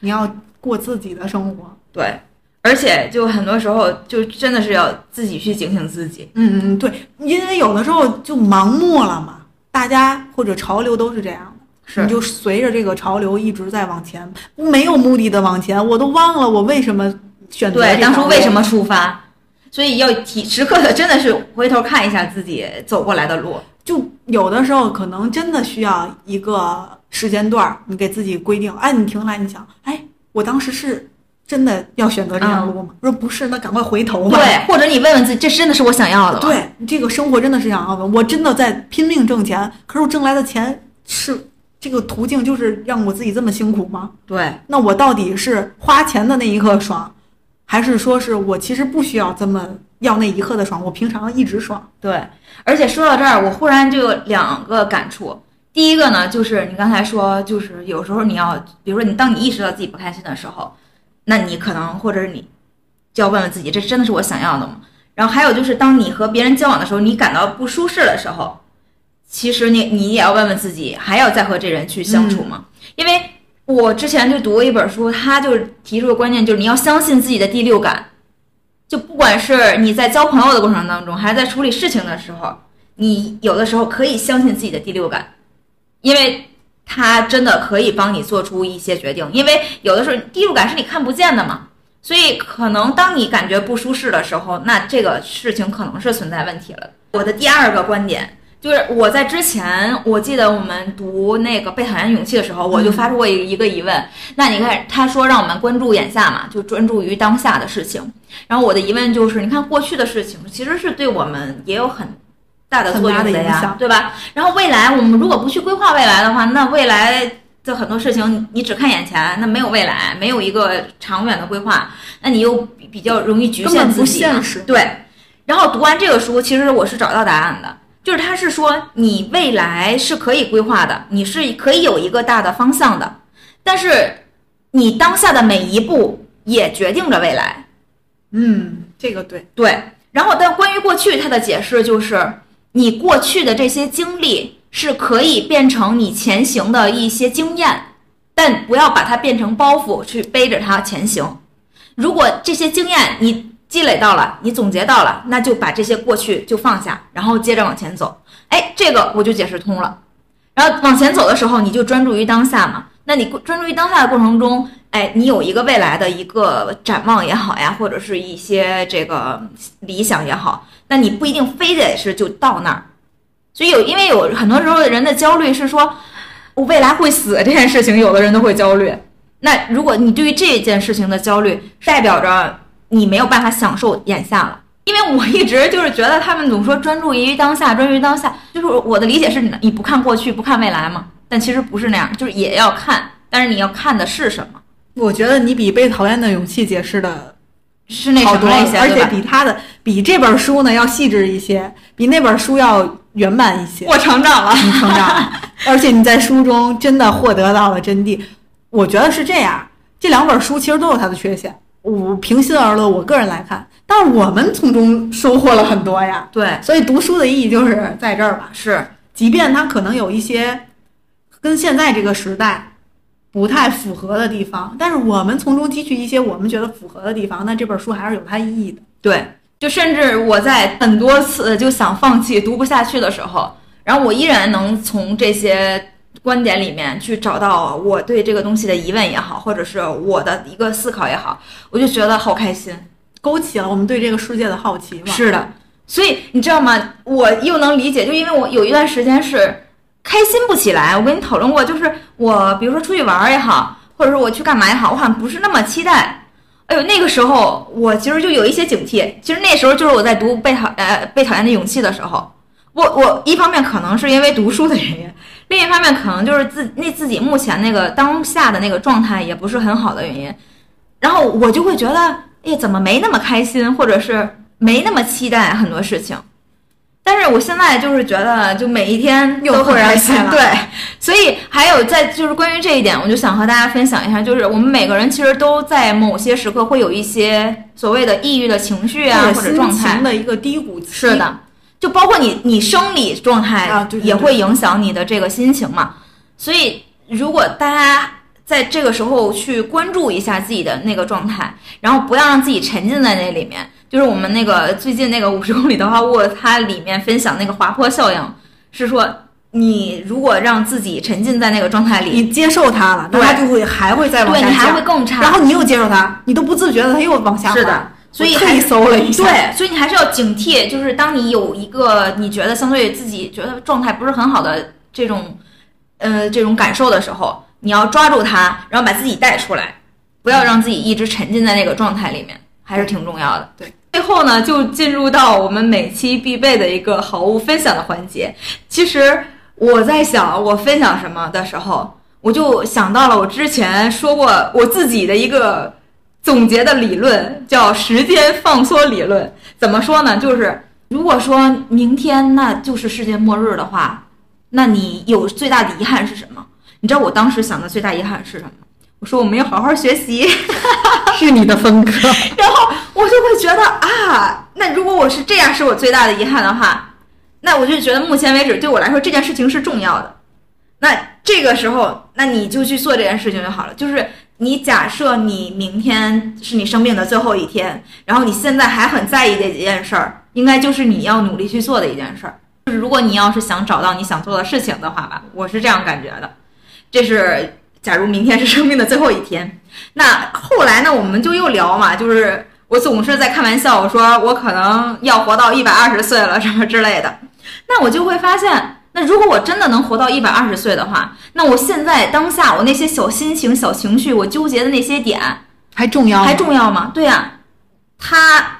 你要过自己的生活。对，而且就很多时候就真的是要自己去警醒自己。嗯嗯，对，因为有的时候就盲目了嘛，大家或者潮流都是这样的，是你就随着这个潮流一直在往前，没有目的的往前，我都忘了我为什么选择对，当初为什么出发？所以要提时刻的真的是回头看一下自己走过来的路。就有的时候可能真的需要一个时间段儿，你给自己规定，哎，你停下来，你想，哎，我当时是真的要选择这条路吗？说不是，那赶快回头吧。嗯对，或者你问问自己，这真的是我想要的吗？对，这个生活真的是想要的，我真的在拼命挣钱，可是我挣来的钱是这个途径，就是让我自己这么辛苦吗？对那我到底是花钱的那一刻爽，还是说是我其实不需要这么要那一刻的爽，我平常一直爽？对，而且说到这儿，我忽然就有两个感触。第一个呢，就是你刚才说，就是有时候你要，比如说你当你意识到自己不开心的时候，那你可能或者是你就要问问自己，这真的是我想要的吗？然后还有就是，当你和别人交往的时候，你感到不舒适的时候，其实你你也要问问自己，还要再和这人去相处吗？因为我之前就读过一本书，他就是提出的观念就是你要相信自己的第六感，就不管是你在交朋友的过程当中，还是在处理事情的时候，你有的时候可以相信自己的第六感，因为它真的可以帮你做出一些决定。因为有的时候第六感是你看不见的嘛，所以可能当你感觉不舒适的时候，那这个事情可能是存在问题了。我的第二个观点就是我在之前，我记得我们读那个《被讨厌勇气》的时候，我就发出过一一个疑问。那你看，他说让我们关注眼下嘛，就专注于当下的事情。然后我的疑问就是，你看过去的事情其实是对我们也有很大的作用呀的影响，对吧？然后未来我们如果不去规划未来的话，那未来的很多事情你你只看眼前，那没有未来，没有一个长远的规划，那你又比比较容易局限自己嘛现实对。然后读完这个书，其实我是找到答案的，就是他是说你未来是可以规划的，你是可以有一个大的方向的，但是你当下的每一步也决定着未来。嗯，这个对，对，然后但关于过去，他的解释就是，你过去的这些经历是可以变成你前行的一些经验，但不要把它变成包袱去背着它前行。如果这些经验你积累到了，你总结到了，那就把这些过去就放下，然后接着往前走。哎，这个我就解释通了。然后往前走的时候，你就专注于当下嘛。那你专注于当下的过程中，哎，你有一个未来的一个展望也好呀，或者是一些这个理想也好，那你不一定非得是就到那儿。所以有，因为有很多时候人的焦虑是说，我未来会死这件事情，有的人都会焦虑。那如果你对于这件事情的焦虑，代表着你没有办法享受眼下了。因为我一直就是觉得他们总说专注于当下，专注于当下，就是我的理解是你不看过去，不看未来嘛。但其实不是那样，就是也要看，但是你要看的是什么？我觉得你比被讨厌的勇气解释的是那好多了什么类型，而且比他的比这本书呢要细致一些，比那本书要圆满一些。我成长了。你成长了，而且你在书中真的获得到了真谛。我觉得是这样，这两本书其实都有它的缺陷。我平心而论，我个人来看，但是我们从中收获了很多呀。对，所以读书的意义就是在这儿吧。是即便它可能有一些跟现在这个时代不太符合的地方，但是我们从中汲取一些我们觉得符合的地方，那这本书还是有它意义的。对，就甚至我在很多次就想放弃、读不下去的时候，然后我依然能从这些观点里面去找到我对这个东西的疑问也好，或者是我的一个思考也好，我就觉得好开心。勾起了我们对这个世界的好奇嘛。是的，所以你知道吗？我又能理解，就因为我有一段时间是开心不起来。我跟你讨论过，就是我比如说出去玩也好，或者说我去干嘛也好，我好像不是那么期待。哎呦，那个时候我其实就有一些警惕。其实那时候就是我在读被讨呃被讨厌的勇气的时候，我我一方面可能是因为读书的原因，另一方面可能就是自那自己目前那个当下的那个状态也不是很好的原因，然后我就会觉得，哎，怎么没那么开心，或者是没那么期待很多事情。但是我现在就是觉得，就每一天又都会开心了对，所以还有在就是关于这一点，我就想和大家分享一下，就是我们每个人其实都在某些时刻会有一些所谓的抑郁的情绪啊或者状态，的一个低谷期。是，的，就包括你你生理状态也会影响你的这个心情嘛。所以如果大家在这个时候去关注一下自己的那个状态，然后不要让自己沉浸在那里面。就是我们那个最近那个五十公里的花坞，它里面分享那个滑坡效应，是说你如果让自己沉浸在那个状态里，你接受它了，它就会还会再往下对你还会更差。然后你又接受它，你都不自觉的它又往下滑。是的，所以我特还意搜了一下，对，所以你还是要警惕，就是当你有一个你觉得相对自己觉得状态不是很好的这种，呃，这种感受的时候，你要抓住它，然后把自己带出来，不要让自己一直沉浸在那个状态里面，还是挺重要的。对。最后呢，就进入到我们每期必备的一个好物分享的环节。其实我在想我分享什么的时候，我就想到了我之前说过我自己的一个总结的理论，叫时间放缩理论。怎么说呢？就是如果说明天那就是世界末日的话，那你有最大的遗憾是什么？你知道我当时想的最大遗憾是什么？我说我没有好好学习。是你的风格。然后我就会觉得啊，那如果我是这样是我最大的遗憾的话，那我就觉得目前为止对我来说这件事情是重要的。那这个时候，那你就去做这件事情就好了。就是你假设你明天是你生病的最后一天，然后你现在还很在意的一件事儿，应该就是你要努力去做的一件事儿。就是如果你要是想找到你想做的事情的话吧，我是这样感觉的。这是假如明天是生命的最后一天。那后来呢，我们就又聊嘛，就是我总是在开玩笑，我说我可能要活到一百二十岁了什么之类的。那我就会发现，那如果我真的能活到一百二十岁的话，那我现在当下我那些小心情、小情绪，我纠结的那些点还重要？还重要吗？对呀、它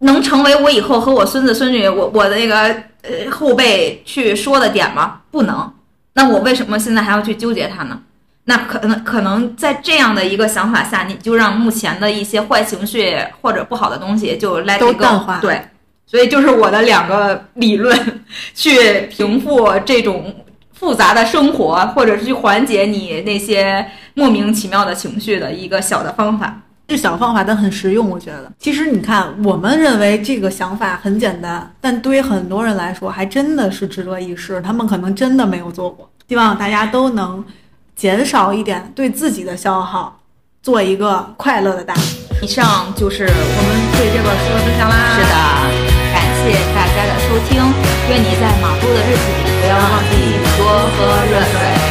能成为我以后和我孙子孙女、我我的那个呃后辈去说的点吗？不能。那我为什么现在还要去纠结它呢？那可能可能在这样的一个想法下，你就让目前的一些坏情绪或者不好的东西就 let 都 it go 淡化对，所以就是我的两个理论，去平复这种复杂的生活，或者是去缓解你那些莫名其妙的情绪的一个小的方法。是小方法，但很实用。我觉得，其实你看，我们认为这个想法很简单，但对于很多人来说，还真的是值得一试。他们可能真的没有做过。希望大家都能减少一点对自己的消耗做一个快乐的大以上就是我们对这本书的分享啦。是的感谢大家的收听愿你在忙碌的日子里不要忘记多喝热水。